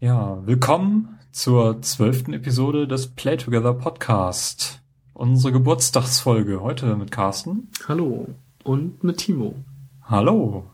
Ja, willkommen zur zwölften Episode des Play Together Podcast. Unsere Geburtstagsfolge heute mit Carsten. Hallo. Und mit Timo. Hallo.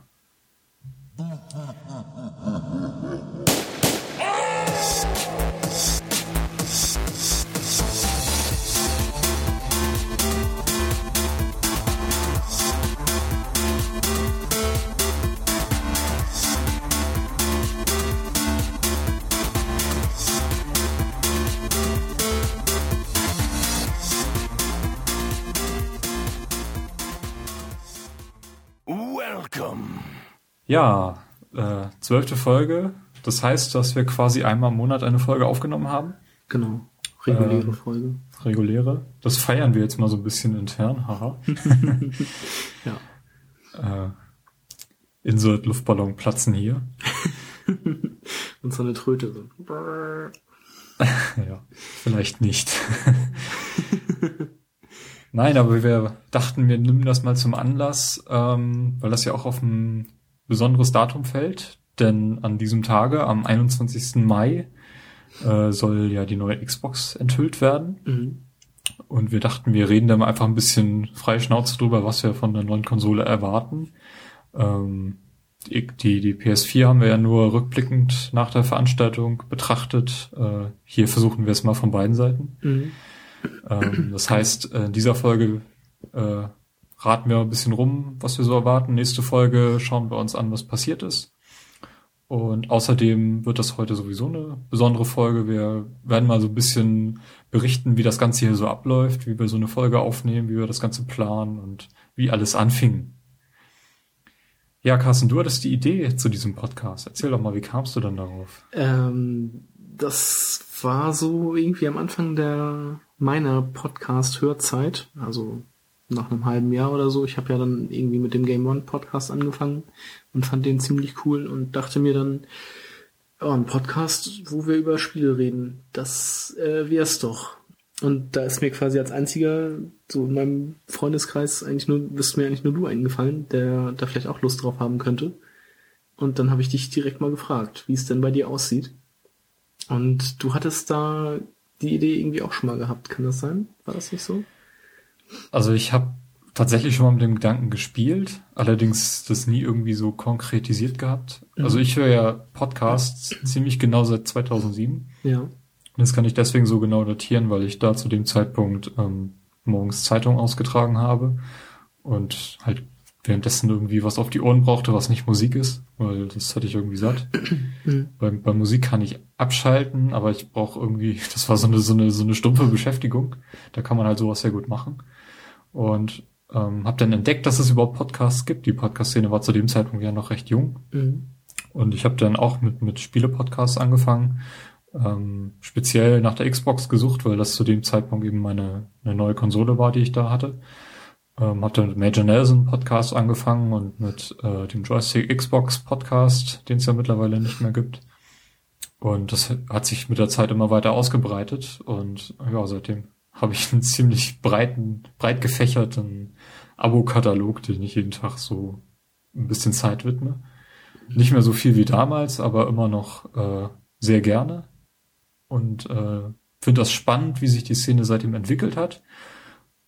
Ja, äh, zwölfte Folge. Das heißt, dass wir quasi einmal im Monat eine Folge aufgenommen haben. Genau. Reguläre Ähm, Folge. Reguläre. Das feiern wir jetzt mal so ein bisschen intern. Haha. Ja. äh, Insert Luftballon platzen hier. Und so eine Tröte. So. Ja, vielleicht nicht. Nein, aber wir dachten, wir nehmen das mal zum Anlass, ähm, weil das ja auch auf ein besonderes Datum fällt. Denn an diesem Tage, am 21. Mai, äh, soll ja die neue Xbox enthüllt werden. Mhm. Und wir dachten, wir reden da mal einfach ein bisschen freie Schnauze drüber, was wir von der neuen Konsole erwarten. Ähm, die, die, die PS4 haben wir ja nur rückblickend nach der Veranstaltung betrachtet. Äh, hier versuchen wir es mal von beiden Seiten. Mhm. Ähm, das heißt, äh, in dieser Folge äh, raten wir ein bisschen rum, was wir so erwarten. Nächste Folge schauen wir uns an, was passiert ist. Und außerdem wird das heute sowieso eine besondere Folge. Wir werden mal so ein bisschen berichten, wie das Ganze hier so abläuft, wie wir so eine Folge aufnehmen, wie wir das Ganze planen und wie alles anfing. Ja, Carsten, du hattest die Idee zu diesem Podcast. Erzähl doch mal, wie kamst du dann darauf? Ähm, das war so irgendwie am Anfang der meiner Podcast-Hörzeit, also nach einem halben Jahr oder so. Ich habe ja dann irgendwie mit dem Game One Podcast angefangen und fand den ziemlich cool und dachte mir dann, oh, ein Podcast, wo wir über Spiele reden, das äh, wär's doch. Und da ist mir quasi als einziger, so in meinem Freundeskreis, eigentlich nur, bist mir eigentlich nur du eingefallen, der da vielleicht auch Lust drauf haben könnte. Und dann habe ich dich direkt mal gefragt, wie es denn bei dir aussieht. Und du hattest da die Idee irgendwie auch schon mal gehabt, kann das sein? War das nicht so? Also ich habe tatsächlich schon mal mit dem Gedanken gespielt, allerdings das nie irgendwie so konkretisiert gehabt. Mhm. Also ich höre ja Podcasts ziemlich genau seit 2007. Ja. Und das kann ich deswegen so genau datieren, weil ich da zu dem Zeitpunkt ähm, morgens Zeitung ausgetragen habe und halt währenddessen irgendwie was auf die Ohren brauchte, was nicht Musik ist, weil das hatte ich irgendwie satt. Mhm. Bei, bei Musik kann ich abschalten, aber ich brauche irgendwie, das war so eine, so eine, so eine stumpfe Beschäftigung. Da kann man halt sowas sehr gut machen. Und ähm, habe dann entdeckt, dass es überhaupt Podcasts gibt. Die Podcast-Szene war zu dem Zeitpunkt ja noch recht jung. Mhm. Und ich habe dann auch mit, mit Spiele-Podcasts angefangen. Ähm, speziell nach der Xbox gesucht, weil das zu dem Zeitpunkt eben meine eine neue Konsole war, die ich da hatte. Ähm, habe dann mit Major Nelson Podcast angefangen und mit äh, dem Joystick Xbox Podcast, den es ja mittlerweile nicht mehr gibt. Und das hat sich mit der Zeit immer weiter ausgebreitet und ja, seitdem habe ich einen ziemlich breiten, breit gefächerten Abo-Katalog, den ich jeden Tag so ein bisschen Zeit widme. Nicht mehr so viel wie damals, aber immer noch äh, sehr gerne. Und äh, finde das spannend, wie sich die Szene seitdem entwickelt hat.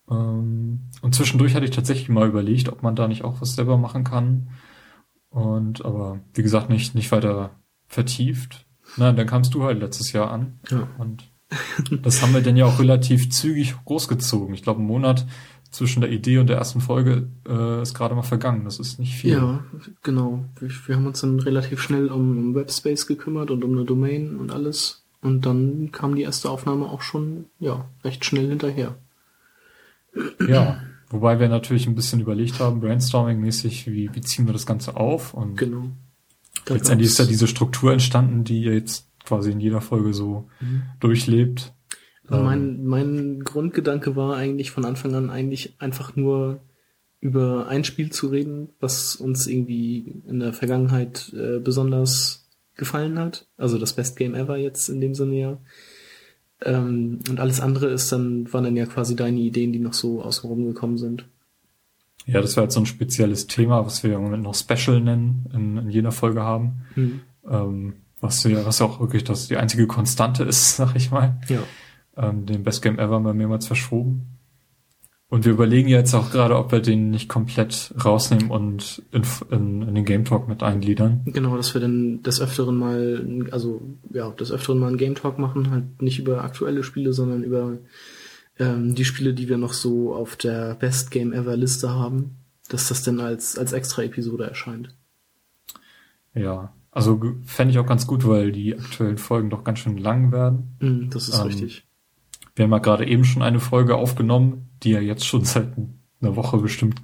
Ähm, und zwischendurch hatte ich tatsächlich mal überlegt, ob man da nicht auch was selber machen kann. Und aber wie gesagt, nicht, nicht weiter vertieft. Na, dann kamst du halt letztes Jahr an. Ja. Und das haben wir dann ja auch relativ zügig großgezogen. Ich glaube, ein Monat zwischen der Idee und der ersten Folge äh, ist gerade mal vergangen. Das ist nicht viel. Ja, genau. Wir, wir haben uns dann relativ schnell um, um Webspace gekümmert und um eine Domain und alles. Und dann kam die erste Aufnahme auch schon, ja, recht schnell hinterher. Ja, wobei wir natürlich ein bisschen überlegt haben, brainstorming-mäßig, wie, wie ziehen wir das Ganze auf? Und Genau. Da letztendlich ist ja diese Struktur entstanden, die jetzt quasi in jeder Folge so Mhm. durchlebt. Also Ähm, mein, mein Grundgedanke war eigentlich von Anfang an eigentlich einfach nur über ein Spiel zu reden, was uns irgendwie in der Vergangenheit äh, besonders gefallen hat. Also das Best Game Ever jetzt in dem Sinne ja. Ähm, und alles andere ist dann, waren dann ja quasi deine Ideen, die noch so außenrum gekommen sind. Ja, das wäre jetzt so ein spezielles Thema, was wir im Moment noch Special nennen, in, in jeder Folge haben. Mhm. Ähm, was ja, was ja auch wirklich das die einzige Konstante ist, sag ich mal. Ja. Ähm, den Best Game Ever haben wir mehrmals verschoben. Und wir überlegen jetzt auch gerade, ob wir den nicht komplett rausnehmen und in, in, in den Game Talk mit eingliedern. Genau, dass wir dann des Öfteren mal, also ja, des Öfteren mal einen Game Talk machen, halt nicht über aktuelle Spiele, sondern über ähm, die Spiele, die wir noch so auf der Best Game Ever Liste haben, dass das dann als, als extra Episode erscheint. Ja, also fände ich auch ganz gut, weil die aktuellen Folgen doch ganz schön lang werden. Mm, das ist Ähm, richtig. Wir haben ja gerade eben schon eine Folge aufgenommen, die ihr jetzt schon seit einer Woche bestimmt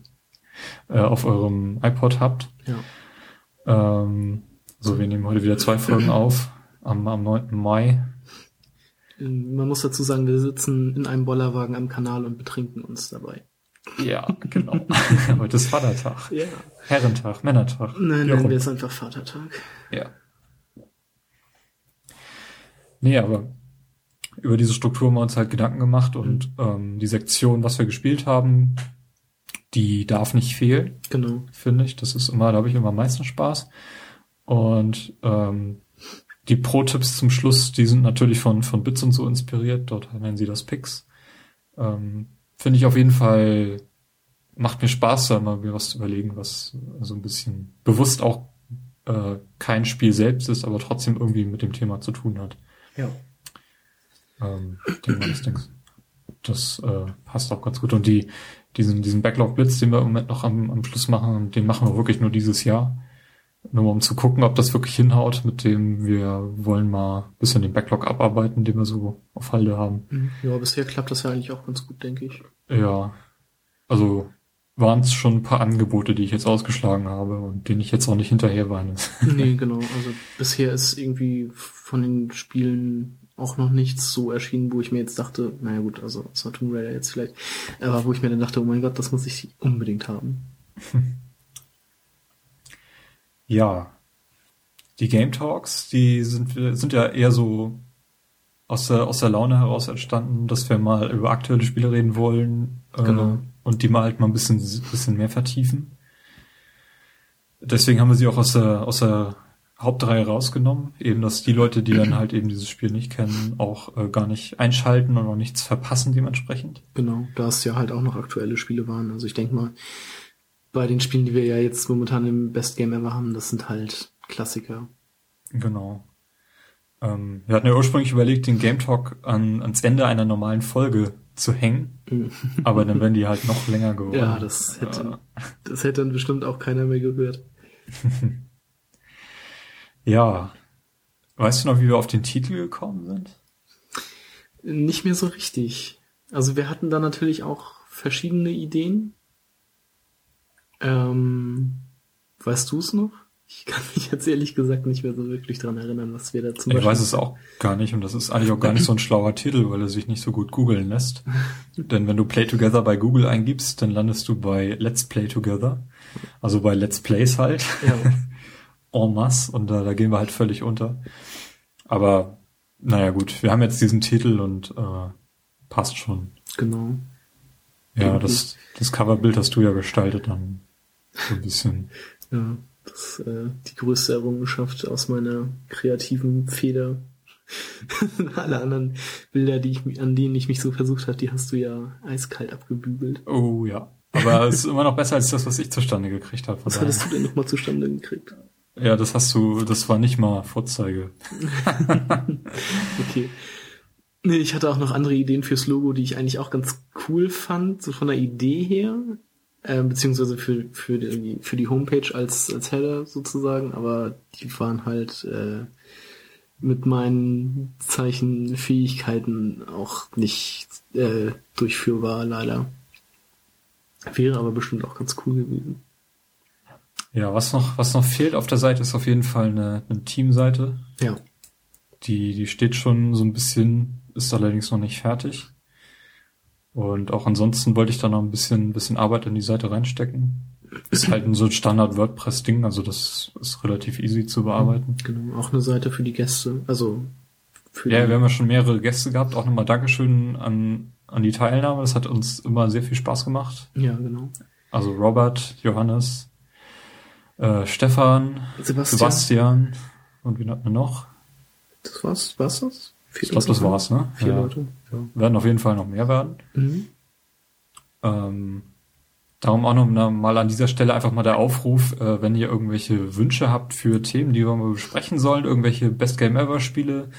äh, auf eurem iPod habt. Ja. Ähm, so, wir nehmen heute wieder zwei Folgen auf am, am 9. Mai. Ähm, Man muss dazu sagen, wir sitzen in einem Bollerwagen am Kanal und betrinken uns dabei. Ja, genau. heute ist Vatertag. Ja. Herrentag, Männertag. Nein, nennen wir es einfach Vatertag. Ja. Nee, aber über diese Struktur haben wir uns halt Gedanken gemacht und ähm, die Sektion, was wir gespielt haben, die darf nicht fehlen, Genau. finde ich. Das ist immer, da habe ich immer am meisten Spaß. Und ähm, die Pro-Tipps zum Schluss, die sind natürlich von, von Bits und so inspiriert. Dort nennen sie das Picks. Ähm, finde ich auf jeden Fall, macht mir Spaß, da mal mir was zu überlegen, was so ein bisschen bewusst auch äh, kein Spiel selbst ist, aber trotzdem irgendwie mit dem Thema zu tun hat. Ja. Ähm, ich denke mal, das, Ding, das äh, passt auch ganz gut. Und die, diesen, diesen Backlog-Blitz, den wir im Moment noch am, am Schluss machen, den machen wir wirklich nur dieses Jahr. Nur um zu gucken, ob das wirklich hinhaut, mit dem wir wollen mal ein bisschen den Backlog abarbeiten, den wir so auf Halde haben. Mhm. Ja, bisher klappt das ja eigentlich auch ganz gut, denke ich. Ja, also waren es schon ein paar Angebote, die ich jetzt ausgeschlagen habe und denen ich jetzt auch nicht hinterher weine. Nee, genau. Also bisher ist irgendwie von den Spielen auch noch nichts so erschienen, wo ich mir jetzt dachte, naja gut, also außer Tomb Raider jetzt vielleicht, aber wo ich mir dann dachte, oh mein Gott, das muss ich unbedingt haben. Ja, die Game Talks, die sind, sind ja eher so aus der, aus der Laune heraus entstanden, dass wir mal über aktuelle Spiele reden wollen äh, Genau. und die mal halt mal ein bisschen, bisschen mehr vertiefen. Deswegen haben wir sie auch aus der, aus der Hauptreihe rausgenommen, eben dass die Leute, die dann halt eben dieses Spiel nicht kennen, auch äh, gar nicht einschalten und auch nichts verpassen dementsprechend. Genau, da es ja halt auch noch aktuelle Spiele waren. Also ich denke mal, bei den Spielen, die wir ja jetzt momentan im Best Game Ever haben, das sind halt Klassiker. Genau. Ähm, wir hatten ja ursprünglich überlegt, den Game Talk an, ans Ende einer normalen Folge zu hängen, aber dann wären die halt noch länger geworden. Ja, das hätte, das hätte dann bestimmt auch keiner mehr gehört. Ja. Weißt du noch, wie wir auf den Titel gekommen sind? Nicht mehr so richtig. Also wir hatten da natürlich auch verschiedene Ideen. Ähm, weißt du es noch? Ich kann mich jetzt ehrlich gesagt nicht mehr so wirklich dran erinnern, was wir da zum Ich weiß es auch gar nicht und das ist eigentlich auch gar nicht so ein schlauer Titel, weil er sich nicht so gut googeln lässt. Denn wenn du Play Together bei Google eingibst, dann landest du bei Let's Play Together. Also bei Let's Plays halt. Ja, en masse und da, da gehen wir halt völlig unter. Aber naja gut, wir haben jetzt diesen Titel und äh, passt schon. genau. Ja, das, das Coverbild hast du ja gestaltet dann so ein bisschen. Ja, das ist äh, die größte Errungenschaft aus meiner kreativen Feder. Alle anderen Bilder, die ich, an denen ich mich so versucht habe, die hast du ja eiskalt abgebügelt. Oh ja. Aber es ist immer noch besser als das, was ich zustande gekriegt habe. Was daher. hattest du denn nochmal zustande gekriegt? Ja, das hast du, das war nicht mal Vorzeige. Okay. Nee, ich hatte auch noch andere Ideen fürs Logo, die ich eigentlich auch ganz cool fand, so von der Idee her. Äh, beziehungsweise für, für, die, für die Homepage als, als Header sozusagen, aber die waren halt äh, mit meinen Zeichenfähigkeiten auch nicht äh, durchführbar, leider. Wäre aber bestimmt auch ganz cool gewesen. Ja, was noch, was noch fehlt auf der Seite ist auf jeden Fall eine, eine Teamseite. Ja. Die, die steht schon so ein bisschen, ist allerdings noch nicht fertig. Und auch ansonsten wollte ich da noch ein bisschen, ein bisschen Arbeit in die Seite reinstecken. Ist halt ein so ein Standard WordPress-Ding, also das ist relativ easy zu bearbeiten. Genau, auch eine Seite für die Gäste, also für Ja, die, wir haben ja schon mehrere Gäste gehabt. Auch nochmal Dankeschön an, an die Teilnahme. Das hat uns immer sehr viel Spaß gemacht. ja, genau. Also Robert, Johannes, äh, Stefan, Sebastian, Sebastian, und wen hatten wir noch? Das war's, war's das? Vier ich glaube, das war's, ne? Vier ja. Leute. Ja. Werden auf jeden Fall noch mehr werden. Mhm. Ähm, darum auch noch mal an dieser Stelle einfach mal der Aufruf, äh, wenn ihr irgendwelche Wünsche habt für Themen, die wir mal besprechen sollen, irgendwelche Best Game Ever Spiele,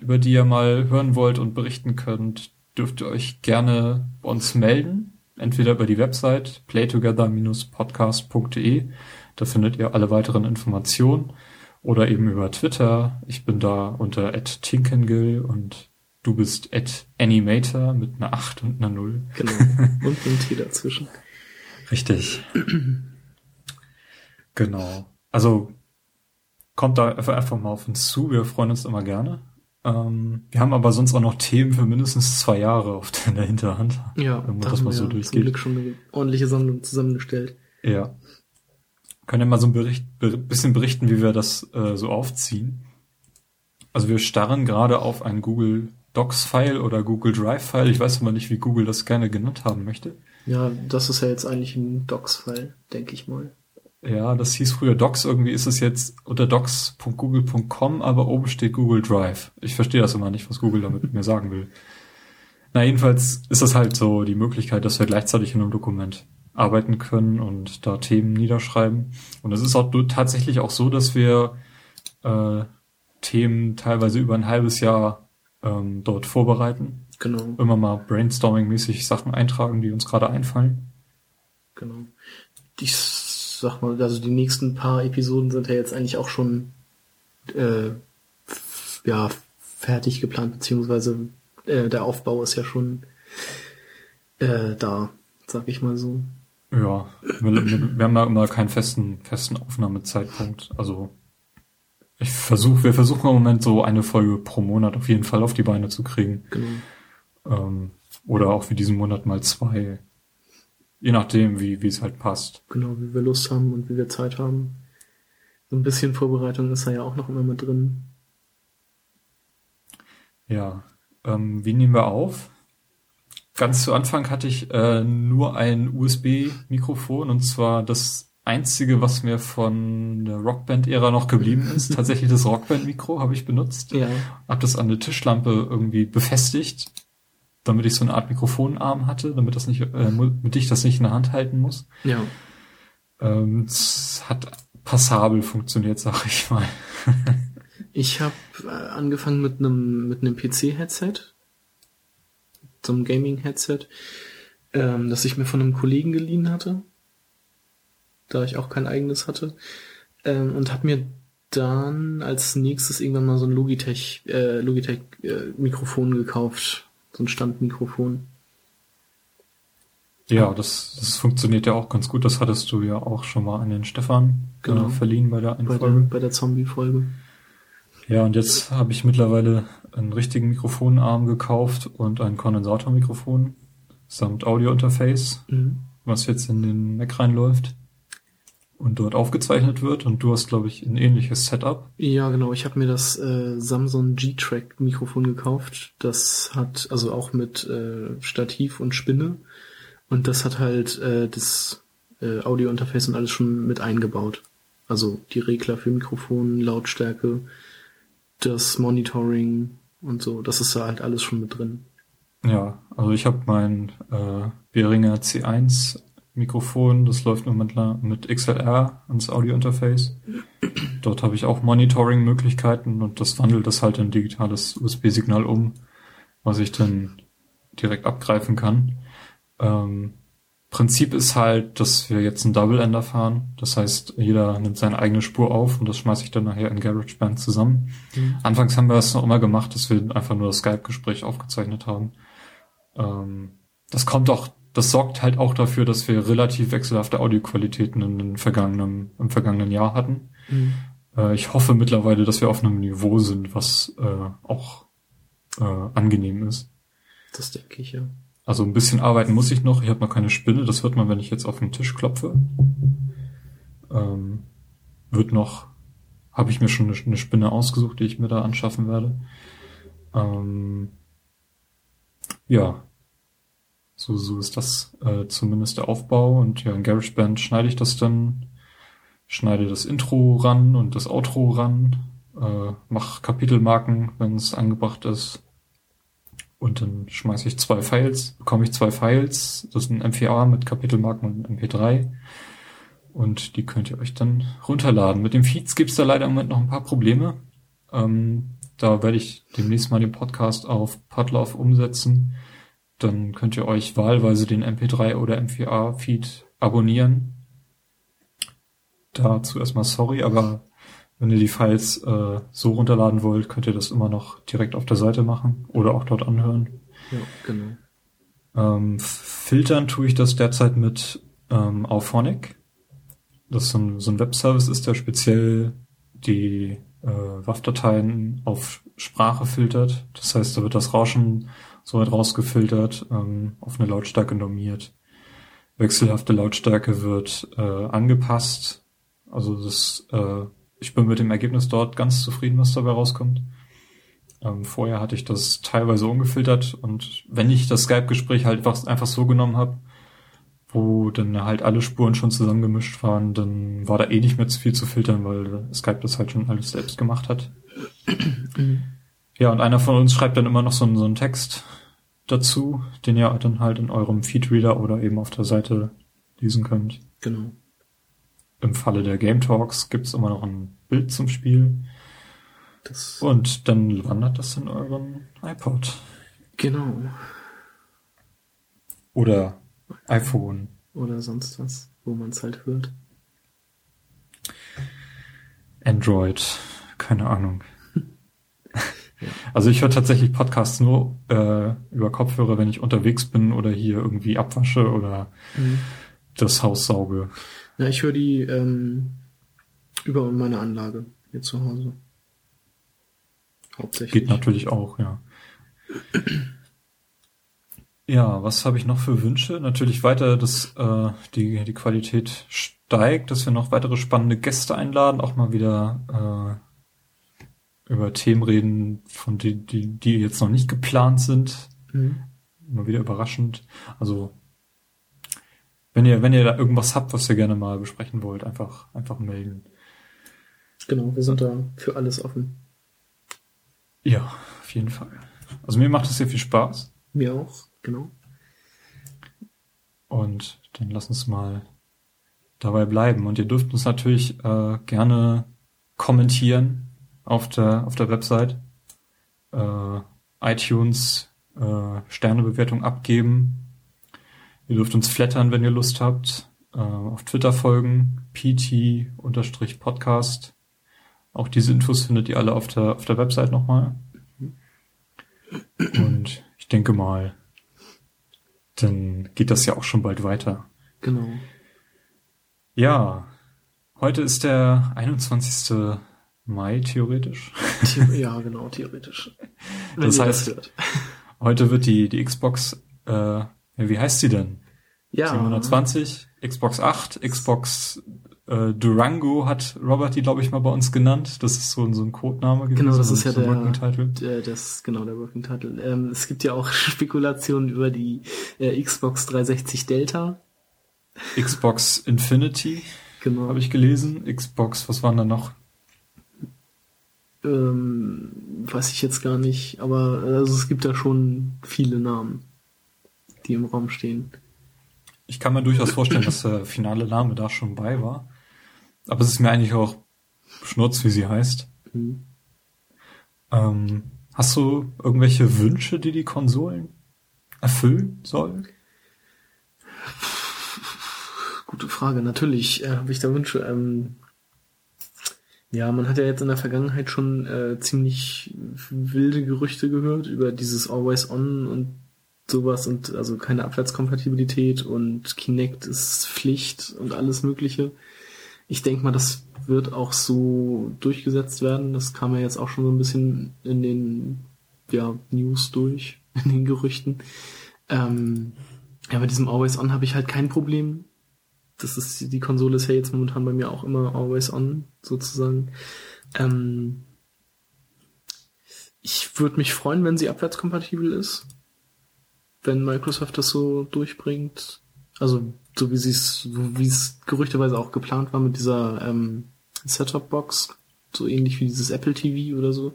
über die ihr mal hören wollt und berichten könnt, dürft ihr euch gerne bei uns melden. Entweder über die Website playtogether-podcast.de, da findet ihr alle weiteren Informationen, oder eben über Twitter. Ich bin da unter @tinkengill und du bist @animator mit einer 8 und einer 0. Genau. Und ein T dazwischen. Richtig. genau. Also kommt da einfach mal auf uns zu. Wir freuen uns immer gerne. Ähm, wir haben aber sonst auch noch Themen für mindestens zwei Jahre auf der Hinterhand. Ja, wenn man das mal so durchgeht. Zum Glück schon eine ordentliche Sammlung zusammengestellt. Ja. Können ja mal so ein Bericht, bisschen berichten, wie wir das äh, so aufziehen. Also wir starren gerade auf ein Google Docs-File oder Google Drive-File. Ich weiß aber nicht, wie Google das gerne genannt haben möchte. Ja, das ist ja jetzt eigentlich ein Docs-File, denke ich mal. Ja, das hieß früher Docs, irgendwie ist es jetzt unter docs.google.com, aber oben steht Google Drive. Ich verstehe das immer nicht, was Google damit mir sagen will. Na, jedenfalls ist das halt so die Möglichkeit, dass wir gleichzeitig in einem Dokument arbeiten können und da Themen niederschreiben. Und es ist auch tatsächlich auch so, dass wir äh, Themen teilweise über ein halbes Jahr ähm, dort vorbereiten. Genau. Immer mal brainstorming-mäßig Sachen eintragen, die uns gerade einfallen. Genau. Ich sag mal, also die nächsten paar Episoden sind ja jetzt eigentlich auch schon äh, ja fertig geplant, beziehungsweise äh, der Aufbau ist ja schon äh, da, sag ich mal so. Ja, wir, wir haben da immer keinen festen, festen Aufnahmezeitpunkt. Also ich versuche, wir versuchen im Moment so eine Folge pro Monat auf jeden Fall auf die Beine zu kriegen. Genau. Ähm, oder auch wie diesen Monat mal zwei. Je nachdem, wie, wie es halt passt. Genau, wie wir Lust haben und wie wir Zeit haben. So ein bisschen Vorbereitung ist da ja auch noch immer mit drin. Ja. Ähm, wie nehmen wir auf? Ganz zu Anfang hatte ich äh, nur ein USB-Mikrofon und zwar das einzige, was mir von der Rockband-Ära noch geblieben ist. Tatsächlich das Rockband-Mikro habe ich benutzt. Ja. Hab das an eine Tischlampe irgendwie befestigt, damit ich so eine Art Mikrofonarm hatte, damit das nicht, äh, damit ich das nicht in der Hand halten muss. Ja. Ähm, es hat passabel funktioniert, sag ich mal. ich habe äh, angefangen mit einem mit einem PC-Headset so einem Gaming-Headset, ähm, das ich mir von einem Kollegen geliehen hatte, da ich auch kein eigenes hatte, ähm, und habe mir dann als nächstes irgendwann mal so ein Logitech, äh, Logitech äh, Mikrofon gekauft, so ein Standmikrofon. Ja, das, das funktioniert ja auch ganz gut. Das hattest du ja auch schon mal an den Stefan äh, genau. verliehen bei der. Bei der, bei der Zombie-Folge. Ja, und jetzt habe ich mittlerweile einen richtigen Mikrofonarm gekauft und ein Kondensatormikrofon samt Audiointerface, mhm. was jetzt in den Mac reinläuft und dort aufgezeichnet wird. Und du hast, glaube ich, ein ähnliches Setup. Ja, genau. Ich habe mir das äh, Samsung G-Track Mikrofon gekauft. Das hat also auch mit äh, Stativ und Spinne. Und das hat halt äh, das äh, Audiointerface und alles schon mit eingebaut. Also die Regler für Mikrofon, Lautstärke, das Monitoring und so. Das ist da halt alles schon mit drin. Ja, also ich habe mein äh, Behringer C1 Mikrofon, das läuft im Moment mit XLR ans Audiointerface. Dort habe ich auch Monitoring-Möglichkeiten und das wandelt das halt in digitales USB-Signal um, was ich dann direkt abgreifen kann. Ähm, Prinzip ist halt, dass wir jetzt einen Double Ender fahren. Das heißt, jeder nimmt seine eigene Spur auf und das schmeiße ich dann nachher in GarageBand zusammen. Mhm. Anfangs haben wir das noch immer gemacht, dass wir einfach nur das Skype-Gespräch aufgezeichnet haben. Ähm, das kommt auch, das sorgt halt auch dafür, dass wir relativ wechselhafte Audioqualitäten in den vergangenen, im vergangenen Jahr hatten. Mhm. Äh, ich hoffe mittlerweile, dass wir auf einem Niveau sind, was äh, auch äh, angenehm ist. Das denke ich, ja. Also ein bisschen arbeiten muss ich noch. Ich habe noch keine Spinne. Das hört man, wenn ich jetzt auf den Tisch klopfe. Ähm, wird noch, habe ich mir schon eine, eine, Spinne ausgesucht, die ich mir da anschaffen werde. Ähm, ja, so, so ist das äh, zumindest der Aufbau. Und ja, in GarageBand schneide ich das dann, schneide das Intro ran und das Outro ran. äh, mach Kapitelmarken, wenn es angebracht ist. Und dann schmeiße ich zwei Files, bekomme ich zwei Files. Das sind M4A mit Kapitelmarken und MP3. Und die könnt ihr euch dann runterladen. Mit den Feeds gibt's da leider im Moment noch ein paar Probleme. Ähm, da werde ich demnächst mal den Podcast auf Podlove umsetzen. Dann könnt ihr euch wahlweise den MP3 oder M4A-Feed abonnieren. Dazu erstmal sorry, aber wenn ihr die Files äh, so runterladen wollt, könnt ihr das immer noch direkt auf der Seite machen oder auch dort anhören. Ja, genau. Ähm, filtern tue ich das derzeit mit ähm, Auphonic. Das ist so ein, so ein Webservice ist, der speziell die äh, WAV-Dateien auf Sprache filtert. Das heißt, da wird das Rauschen so weit rausgefiltert, ähm, auf eine Lautstärke normiert. Wechselhafte Lautstärke wird äh, angepasst. Also das äh, ich bin mit dem Ergebnis dort ganz zufrieden, was dabei rauskommt. Ähm, vorher hatte ich das teilweise ungefiltert und wenn ich das Skype-Gespräch halt einfach, so genommen habe, wo dann halt alle Spuren schon zusammengemischt waren, dann war da eh nicht mehr zu viel zu filtern, weil Skype das halt schon alles selbst gemacht hat. ja, und einer von uns schreibt dann immer noch so einen, so einen Text dazu, den ihr dann halt in eurem Feedreader oder eben auf der Seite lesen könnt. Genau. Im Falle der Game Talks gibt's immer noch ein Bild zum Spiel. Das Und dann wandert das in euren iPod. Genau. Oder iPhone. Oder sonst was, wo man es halt hört. Android. Keine Ahnung. Also ich höre tatsächlich Podcasts nur äh, über Kopfhörer, wenn ich unterwegs bin oder hier irgendwie abwasche oder mhm. das Haus sauge. Ja, ich höre die ähm, über meine Anlage hier zu Hause. Hauptsächlich. Geht natürlich auch, ja. Ja, was habe ich noch für Wünsche? Natürlich weiter, dass äh, die, die Qualität steigt, dass wir noch weitere spannende Gäste einladen, auch mal wieder äh, über Themen reden, von denen die, die jetzt noch nicht geplant sind. Mhm. Mal wieder überraschend. Also wenn ihr, wenn ihr da irgendwas habt, was ihr gerne mal besprechen wollt, einfach, einfach melden. Genau, wir sind da für alles offen. Ja, auf jeden Fall. Also mir macht es sehr viel Spaß. Mir auch, genau. Und dann lass uns mal dabei bleiben. Und ihr dürft uns natürlich äh, gerne kommentieren auf der, auf der Website. Äh, iTunes äh, Sternebewertung abgeben, Ihr dürft uns flattern, wenn ihr Lust habt. Äh, auf Twitter folgen, pt-podcast. Auch diese Infos findet ihr alle auf der, auf der Website nochmal. Und ich denke mal, dann geht das ja auch schon bald weiter. Genau. Ja, heute ist der 21. Mai, theoretisch. Ja, genau, theoretisch. das heißt, heute wird die, die Xbox äh, ja, wie heißt sie denn? Ja. 720, Xbox 8, Xbox äh, Durango hat Robert die, glaube ich, mal bei uns genannt. Das ist so, so ein Codename gewesen. Genau, das ist ja der, Working Title. Der, das, genau, der Working Title. Ähm, es gibt ja auch Spekulationen über die äh, Xbox 360 Delta. Xbox Infinity. Genau. Habe ich gelesen. Xbox, was waren da noch? Ähm, weiß ich jetzt gar nicht, aber also es gibt da schon viele Namen die im Raum stehen. Ich kann mir durchaus vorstellen, dass der finale Name da schon bei war. Aber es ist mir eigentlich auch Schnurz, wie sie heißt. Mhm. Ähm, hast du irgendwelche Wünsche, die die Konsolen erfüllen sollen? Gute Frage. Natürlich äh, habe ich da Wünsche. Ähm, ja, man hat ja jetzt in der Vergangenheit schon äh, ziemlich wilde Gerüchte gehört über dieses Always On und sowas und also keine Abwärtskompatibilität und Kinect ist Pflicht und alles Mögliche. Ich denke mal, das wird auch so durchgesetzt werden. Das kam ja jetzt auch schon so ein bisschen in den ja, News durch, in den Gerüchten. Ähm, ja, bei diesem Always On habe ich halt kein Problem. Das ist, die Konsole ist ja jetzt momentan bei mir auch immer Always On, sozusagen. Ähm, ich würde mich freuen, wenn sie abwärtskompatibel ist wenn Microsoft das so durchbringt. Also so wie sie es, wie es gerüchteweise auch geplant war mit dieser ähm, Setup-Box, so ähnlich wie dieses Apple TV oder so,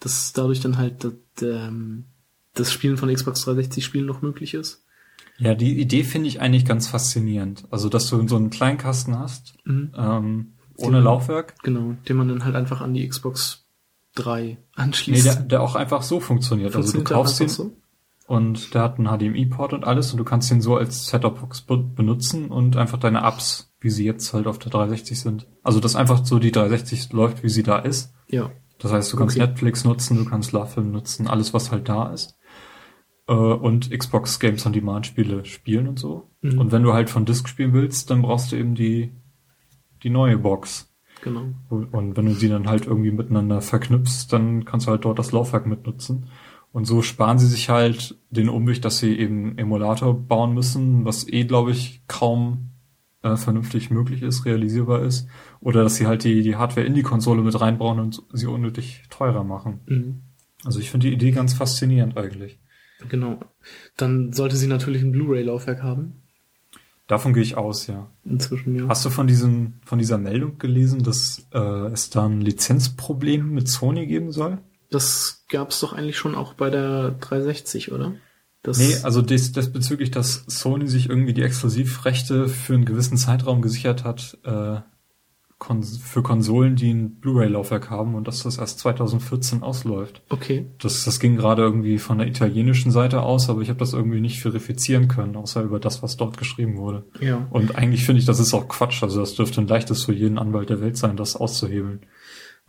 dass dadurch dann halt das, ähm, das Spielen von Xbox 360 Spielen noch möglich ist. Ja, die Idee finde ich eigentlich ganz faszinierend. Also, dass du so einen Kleinkasten hast, Mhm. ähm, ohne Den- Laufwerk. Genau, den man dann halt einfach an die Xbox 3 Nee, anschließt. der, der auch einfach so funktioniert. Also du Funktioniert kaufst ihn einfach so? Und der hat einen HDMI-Port und alles und du kannst ihn so als Setup-Box be benutzen und einfach deine Apps, wie sie jetzt halt auf der 360 sind. Also dass einfach so die 360 läuft, wie sie da ist. Ja. Das heißt, du kannst Okay. Netflix nutzen, du kannst LoveFilm nutzen, alles was halt da ist. Äh, und Xbox Games on Demand Spiele spielen und so. Mhm. Und wenn du halt von Disk spielen willst, dann brauchst du eben die, die neue Box. Genau. Und wenn du sie dann halt irgendwie miteinander verknüpfst, dann kannst du halt dort das Laufwerk mitnutzen. Und so sparen sie sich halt den Umweg, dass sie eben Emulator bauen müssen, was eh, glaube ich, kaum äh, vernünftig möglich ist, realisierbar ist. Oder dass sie halt die, die Hardware in die Konsole mit reinbauen und sie unnötig teurer machen. Mhm. Also ich finde die Idee ganz faszinierend eigentlich. Genau. Dann sollte sie natürlich ein Blu-ray-Laufwerk haben. Davon gehe ich aus, ja. Inzwischen, ja. Hast du von diesem, von dieser Meldung gelesen, dass äh, es da ein Lizenzproblem mit Sony geben soll? Das gab's doch eigentlich schon auch bei der 360, oder? Das, Nee, also das, das bezüglich, dass Sony sich irgendwie die Exklusivrechte für einen gewissen Zeitraum gesichert hat äh, kon für Konsolen, die ein Blu-ray-Laufwerk haben und dass das erst 2014 ausläuft. okay. Das, das ging gerade irgendwie von der italienischen Seite aus, aber ich habe das irgendwie nicht verifizieren können, außer über das, was dort geschrieben wurde. Ja. Und eigentlich finde ich, das ist auch Quatsch. Also das dürfte ein leichtes für jeden Anwalt der Welt sein, das auszuhebeln.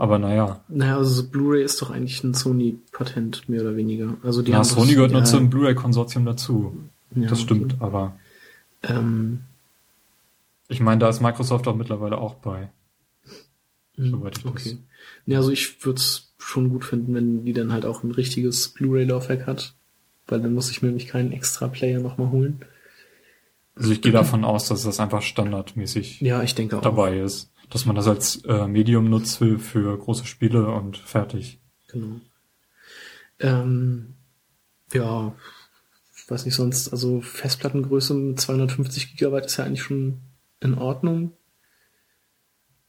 Aber naja, Naja, also so Blu-ray ist doch eigentlich ein Sony-Patent, mehr oder weniger. Also die ja, haben Sony gehört nur zum Blu-ray-Konsortium dazu. ja, das stimmt, okay. aber Ähm, ich meine, da ist Microsoft auch mittlerweile auch bei. mh, Soweit ich das- okay. Ja, also ich würde es schon gut finden, wenn die dann halt auch ein richtiges Blu-ray-Laufwerk hat. Weil dann muss ich mir nämlich keinen extra Player nochmal holen. Also ich gehe davon aus, dass das einfach standardmäßig Ja, ich denke auch. dabei ist. Dass man das als äh, Medium nutzt für, für große Spiele und fertig. Genau. Ähm, ja, ich weiß nicht sonst, also Festplattengröße mit 250 Gigabyte ist ja eigentlich schon in Ordnung.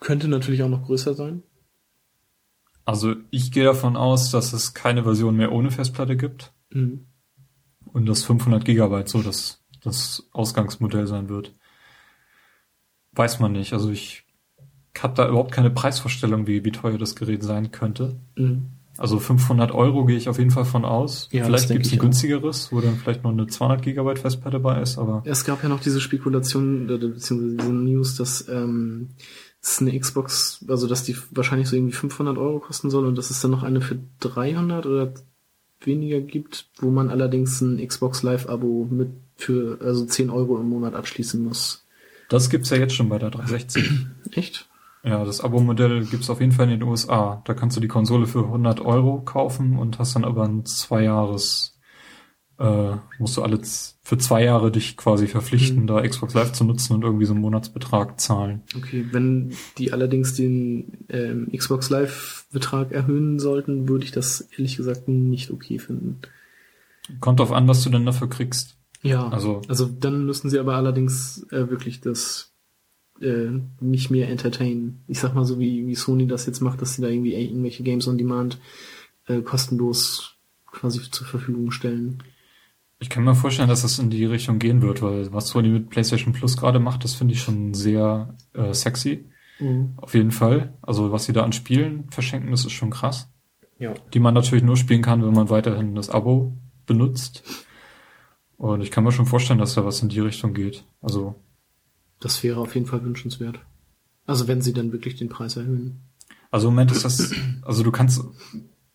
Könnte natürlich auch noch größer sein. Also ich gehe davon aus, dass es keine Version mehr ohne Festplatte gibt Mhm. und dass 500 Gigabyte so das, das Ausgangsmodell sein wird. Weiß man nicht. Also ich habe da überhaupt keine Preisvorstellung, wie, wie teuer das Gerät sein könnte. Mhm. Also 500 Euro gehe ich auf jeden Fall von aus. Ja, vielleicht gibt es ein auch. günstigeres, wo dann vielleicht noch eine 200 Gigabyte Festplatte bei ist, aber Es gab ja noch diese Spekulation, beziehungsweise diese News, dass ähm, es eine Xbox, also dass die wahrscheinlich so irgendwie 500 Euro kosten soll und dass es dann noch eine für 300 oder weniger gibt, wo man allerdings ein Xbox Live-Abo mit für also 10 Euro im Monat abschließen muss. das gibt's ja jetzt schon bei der 360. Echt? Ja, das Abo-Modell gibt's auf jeden Fall in den USA. Da kannst du die Konsole für 100 Euro kaufen und hast dann aber ein zwei Jahres, äh, musst du alle für zwei Jahre dich quasi verpflichten, Mhm. da Xbox Live zu nutzen und irgendwie so einen Monatsbetrag zahlen. Okay, wenn die allerdings den ähm, Xbox Live-Betrag erhöhen sollten, würde ich das ehrlich gesagt nicht okay finden. Kommt drauf an, was du denn dafür kriegst. Ja, Also- also dann müssten sie aber allerdings äh, wirklich das äh, nicht mehr entertainen. Ich sag mal so, wie, wie Sony das jetzt macht, dass sie da irgendwie irgendwelche Games on Demand äh, kostenlos quasi zur Verfügung stellen. Ich kann mir vorstellen, dass das in die Richtung gehen wird, weil was Sony mit PlayStation Plus gerade macht, das finde ich schon sehr äh, sexy. Auf jeden Fall. Also was sie da an Spielen verschenken, das ist schon krass. Ja. Die man natürlich nur spielen kann, wenn man weiterhin das Abo benutzt. Und ich kann mir schon vorstellen, dass da was in die Richtung geht. Also, Das wäre auf jeden Fall wünschenswert. Also wenn sie dann wirklich den Preis erhöhen. also im Moment ist das, also du kannst,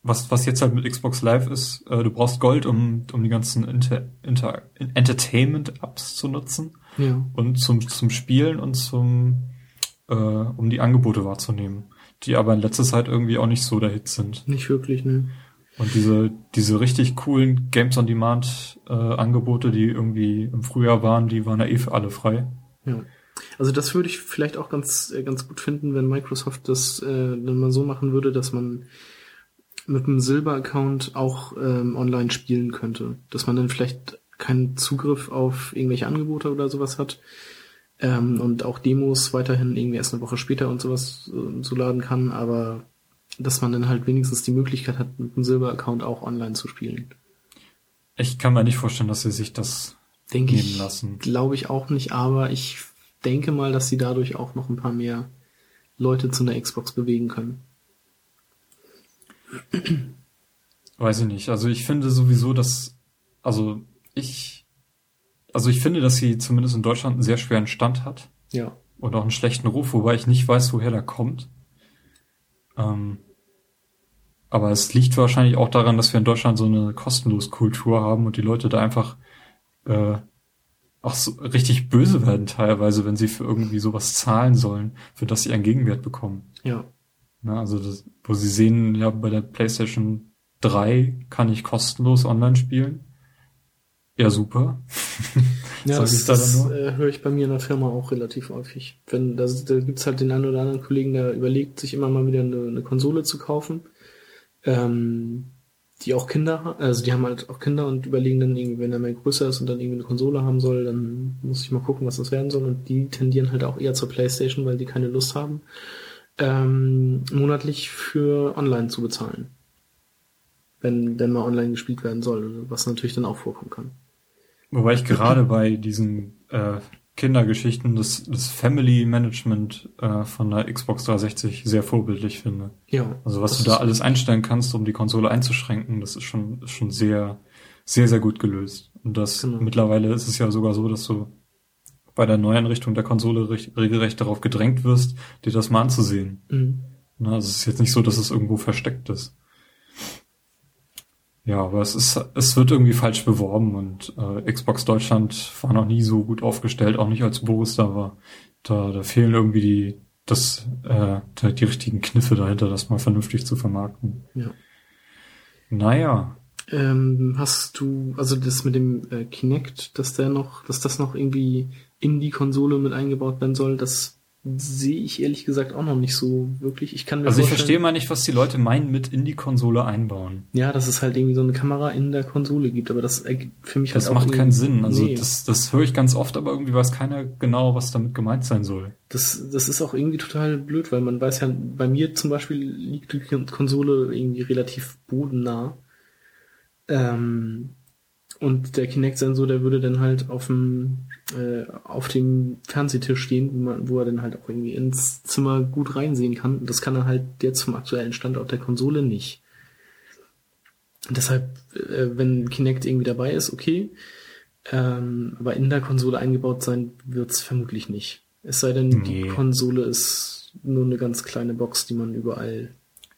was, was jetzt halt mit Xbox Live ist, äh, du brauchst Gold, um, um die ganzen Inter, Inter, Entertainment-Apps zu nutzen Ja. und zum, zum Spielen und zum, äh, um die Angebote wahrzunehmen, die aber in letzter Zeit irgendwie auch nicht so der Hit sind. Nicht wirklich, ne? Und diese, diese richtig coolen Games on Demand äh, Angebote, die irgendwie im Frühjahr waren, die waren ja eh für alle frei. Ja. Also das würde ich vielleicht auch ganz, äh, ganz gut finden, wenn Microsoft das äh, dann mal so machen würde, dass man mit einem Silber-Account auch ähm, online spielen könnte. Dass man dann vielleicht keinen Zugriff auf irgendwelche Angebote oder sowas hat ähm, und auch Demos weiterhin irgendwie erst eine Woche später und sowas äh, so laden kann, aber dass man dann halt wenigstens die Möglichkeit hat, mit einem Silber-Account auch online zu spielen. Ich kann mir nicht vorstellen, dass sie sich das Denke ich, lassen. glaube ich auch nicht, aber ich denke mal, dass sie dadurch auch noch ein paar mehr Leute zu einer Xbox bewegen können. Weiß ich nicht. Also ich finde sowieso, dass, also ich, also ich finde, dass sie zumindest in Deutschland einen sehr schweren Stand hat Ja. und auch einen schlechten Ruf, wobei ich nicht weiß, woher der kommt. Ähm, aber es liegt wahrscheinlich auch daran, dass wir in Deutschland so eine kostenlos Kultur haben und die Leute da einfach äh, auch so richtig böse werden teilweise, wenn sie für irgendwie sowas zahlen sollen, für das sie einen Gegenwert bekommen. Ja. Ne, also das, wo sie sehen, ja, bei der PlayStation 3 kann ich kostenlos online spielen. Ja, super. Ja, das, da das äh, höre ich bei mir in der Firma auch relativ häufig. Wenn das, da gibt's halt den einen oder anderen Kollegen, der überlegt, sich immer mal wieder eine, eine Konsole zu kaufen, ähm, die auch Kinder also die haben halt auch Kinder und überlegen dann irgendwie, wenn er mal größer ist und dann irgendwie eine Konsole haben soll, dann muss ich mal gucken, was das werden soll. Und die tendieren halt auch eher zur Playstation, weil die keine Lust haben, ähm, monatlich für online zu bezahlen. Wenn, wenn mal online gespielt werden soll, was natürlich dann auch vorkommen kann. Wobei ich gerade bei diesen äh, Kindergeschichten das, das Family Management äh, von der Xbox 360 sehr vorbildlich finde. Ja. Also was du da alles einstellen kannst, um die Konsole einzuschränken, das ist schon, ist schon sehr, sehr, sehr gut gelöst. Und das Genau. mittlerweile ist es ja sogar so, dass du bei der Neueinrichtung der Konsole recht, regelrecht darauf gedrängt wirst, dir das mal anzusehen. Mhm. Ne, also es ist jetzt nicht so, dass es irgendwo versteckt ist. Ja, aber es ist, es wird irgendwie falsch beworben und äh, Xbox Deutschland war noch nie so gut aufgestellt, auch nicht als Boris da war. Da, da fehlen irgendwie die, das, äh, die, die richtigen Kniffe dahinter, das mal vernünftig zu vermarkten. Ja. Naja, Ähm, hast du, also das mit dem äh, Kinect, dass der noch, dass das noch irgendwie in die Konsole mit eingebaut werden soll, das sehe ich ehrlich gesagt auch noch nicht so wirklich. Ich kann mir also ich verstehe mal nicht, was die Leute meinen mit in die Konsole einbauen. Ja, dass es halt irgendwie so eine Kamera in der Konsole gibt, aber das ergibt für mich Das halt auch macht keinen Sinn. Also nee, das, das höre ich ganz oft, aber irgendwie weiß keiner genau, was damit gemeint sein soll. das, das ist auch irgendwie total blöd, weil man weiß ja, bei mir zum Beispiel liegt die Konsole irgendwie relativ bodennah. Ähm, und der Kinect-Sensor, der würde dann halt auf dem, äh, auf dem Fernsehtisch stehen, wo, man, wo er dann halt auch irgendwie ins Zimmer gut reinsehen kann. Und das kann er halt jetzt vom aktuellen Standort der Konsole nicht. Und deshalb, äh, wenn Kinect irgendwie dabei ist, okay. Ähm, aber in der Konsole eingebaut sein wird's vermutlich nicht. Es sei denn, die Nee. Konsole ist nur eine ganz kleine Box, die man überall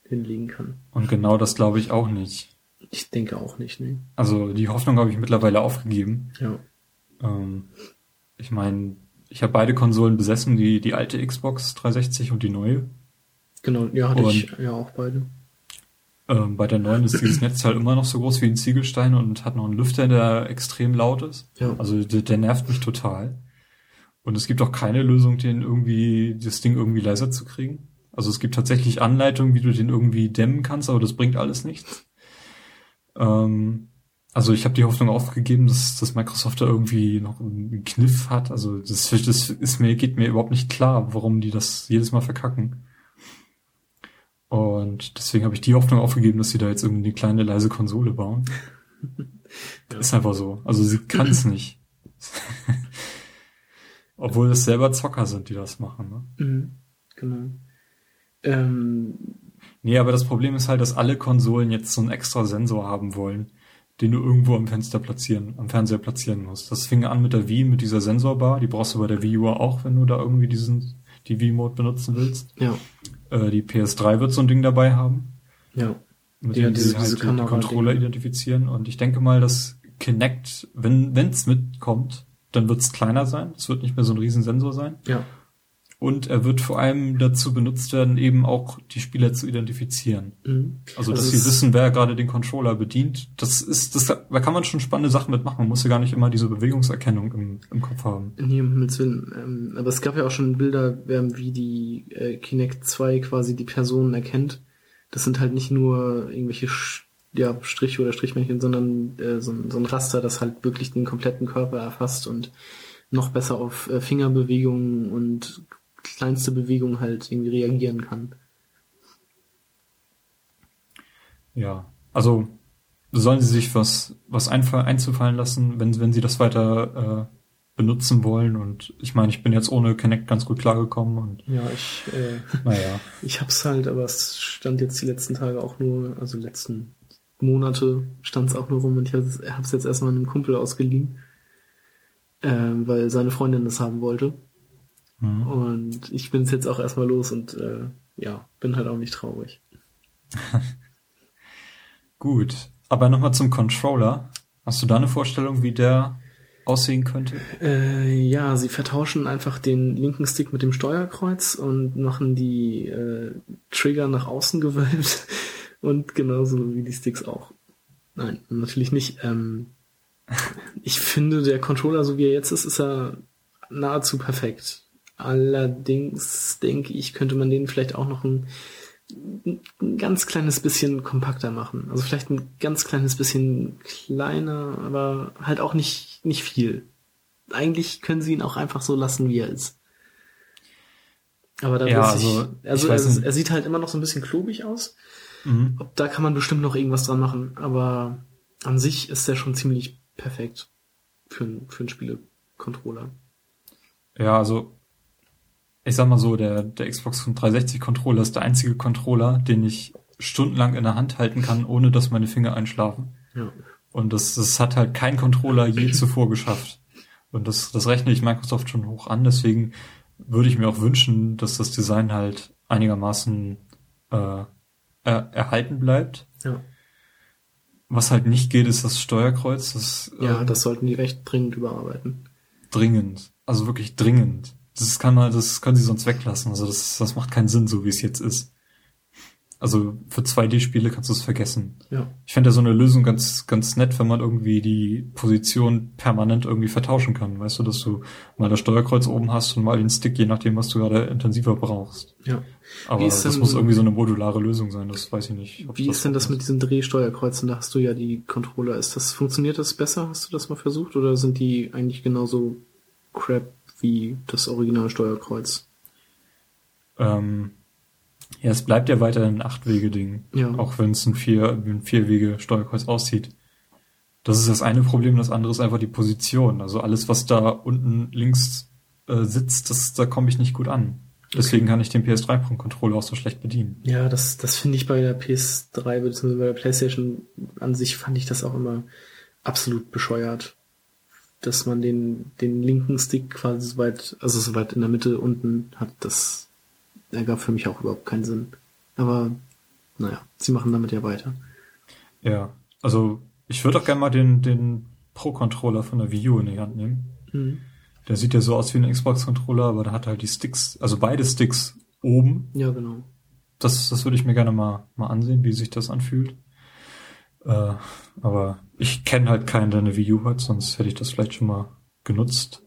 hinlegen kann. Und genau das glaube ich auch nicht. Ich denke auch nicht, ne? Also die Hoffnung habe ich mittlerweile aufgegeben. Ja. Ähm, ich meine, ich habe beide Konsolen besessen, die, die alte Xbox 360 und die neue. Genau, ja, hatte Und- ich ja auch beide. Ähm, bei der neuen ist dieses Netzteil immer noch so groß wie ein Ziegelstein und hat noch einen Lüfter, der extrem laut ist. Ja. Also der, der nervt mich total. Und es gibt auch keine Lösung, den irgendwie, das Ding irgendwie leiser zu kriegen. Also es gibt tatsächlich Anleitungen, wie du den irgendwie dämmen kannst, aber das bringt alles nichts. Ähm, also ich habe die Hoffnung aufgegeben, dass, dass Microsoft da irgendwie noch einen Kniff hat. Also das, das ist mir, geht mir überhaupt nicht klar, warum die das jedes Mal verkacken. Und deswegen habe ich die Hoffnung aufgegeben, dass sie da jetzt irgendwie eine kleine leise Konsole bauen. Ist einfach so. Also sie kann es nicht. Obwohl es selber Zocker sind, die das machen. Ne? Mhm. Genau. Ähm, Nee, aber das Problem ist halt, dass alle Konsolen jetzt so einen extra Sensor haben wollen, den du irgendwo am Fenster platzieren, am Fernseher platzieren musst. Das fing an mit der Wii, mit dieser Sensorbar. Die brauchst du bei der Wii U auch, wenn du da irgendwie diesen, die Wii-Mode benutzen willst. ja, Äh, die PS3 wird so ein Ding dabei haben. ja. mit Ja, dem diese- halt diese die, die Kamera- Controller Dinge. identifizieren. Und ich denke mal, dass Kinect, wenn es mitkommt, dann wird es kleiner sein. Es wird nicht mehr so ein Riesensensor sein. Ja, Und er wird vor allem dazu benutzt werden, eben auch die Spieler zu identifizieren. mhm. Also, Also dass es- sie wissen, wer gerade den Controller bedient. Das ist, das, da kann man schon spannende Sachen mitmachen. Man muss ja gar nicht immer diese Bewegungserkennung im, im Kopf haben. Nee, um Himmels Willen. Ähm, aber es gab ja auch schon Bilder, ähm, wie die äh, Kinect 2 quasi die Personen erkennt. Das sind halt nicht nur irgendwelche ja, Striche oder Strichmännchen, sondern äh, so, ein- so ein Raster, das halt wirklich den kompletten Körper erfasst und noch besser auf äh, Fingerbewegungen und kleinste Bewegungen halt irgendwie reagieren kann. ja, also sollen sie sich was, was einfach einzufallen lassen, wenn, wenn sie das weiter äh, benutzen wollen. Und ich meine, ich bin jetzt ohne Connect ganz gut klargekommen und Ja, ich, äh, naja. ich hab's halt, aber es stand jetzt die letzten Tage auch nur, also letzten Monate stand's auch nur rum und ich hab's, hab's jetzt erstmal einem Kumpel ausgeliehen, ähm, weil seine Freundin das haben wollte. Mhm. Und ich bin's jetzt auch erstmal los und äh, ja, bin halt auch nicht traurig. Gut. Aber nochmal zum Controller. Hast du da eine Vorstellung, wie der aussehen könnte? Äh, ja, sie vertauschen einfach den linken Stick mit dem Steuerkreuz und machen die äh, Trigger nach außen gewölbt und genauso wie die Sticks auch. Nein, natürlich nicht. Ähm, ich finde, der Controller, so wie er jetzt ist, ist er nahezu perfekt. Allerdings denke ich, könnte man den vielleicht auch noch ein, ein ganz kleines bisschen kompakter machen. Also vielleicht ein ganz kleines bisschen kleiner, aber halt auch nicht, nicht viel. Eigentlich können sie ihn auch einfach so lassen, wie er ist. Aber da Ja, weiß also, ich, also weiß er, er sieht halt immer noch so ein bisschen klobig aus. Mhm. Ob, da kann man bestimmt noch irgendwas dran machen, aber an sich ist der schon ziemlich perfekt für, für einen Spiele-Controller. Ja, also ich sag mal so, der, der Xbox 360 Controller ist der einzige Controller, den ich stundenlang in der Hand halten kann, ohne dass meine Finger einschlafen. Ja. Und das, das hat halt kein Controller je zuvor geschafft. Und das, das rechne ich Microsoft schon hoch an. Deswegen würde ich mir auch wünschen, dass das Design halt einigermaßen äh, er, erhalten bleibt. Ja. Was halt nicht geht, ist das Steuerkreuz. Das, Ja, ähm, das sollten die recht dringend überarbeiten. dringend. Also wirklich dringend. Das kann man, das können sie sonst weglassen. Also das, das macht keinen Sinn, so wie es jetzt ist. Also für 2D-Spiele kannst du es vergessen. Ja. Ich fände ja so eine Lösung ganz, ganz nett, wenn man irgendwie die Position permanent irgendwie vertauschen kann. Weißt du, dass du mal das Steuerkreuz oben hast und mal den Stick, je nachdem, was du gerade intensiver brauchst. Ja. Aber das denn- muss irgendwie so eine modulare Lösung sein, das weiß ich nicht. Wie ist denn das mit diesen Drehsteuerkreuzen? Da hast du ja die Controller. Ist das, funktioniert das besser? Hast du das mal versucht? Oder sind die eigentlich genauso crap wie das Originalsteuerkreuz? Ähm, ja, es bleibt ja weiterhin ein Acht-Wege-Ding. Ja. Auch wenn es ein vier, ein Vier-Wege-Steuerkreuz aussieht. Das ist das eine Problem, das andere ist einfach die Position. Also alles, was da unten links äh, sitzt, das, da komme ich nicht gut an. Deswegen kann ich den PS3-Controller auch so schlecht bedienen. Ja, das, das finde ich bei der PS3 bzw. bei der PlayStation an sich fand ich das auch immer absolut bescheuert, dass man den, den linken Stick quasi so weit, also so weit in der Mitte unten hat. Das ergab für mich auch überhaupt keinen Sinn. Aber naja, sie machen damit ja weiter. Ja, also ich würde auch gerne mal den, den Pro-Controller von der Wii U in die Hand nehmen. Mhm. Der sieht ja so aus wie ein Xbox-Controller, aber da hat halt die Sticks, also beide Sticks oben. Ja, genau. Das, das würde ich mir gerne mal, mal ansehen, wie sich das anfühlt. Äh, aber ich kenne halt keinen, der eine Wii U hat, sonst hätte ich das vielleicht schon mal genutzt.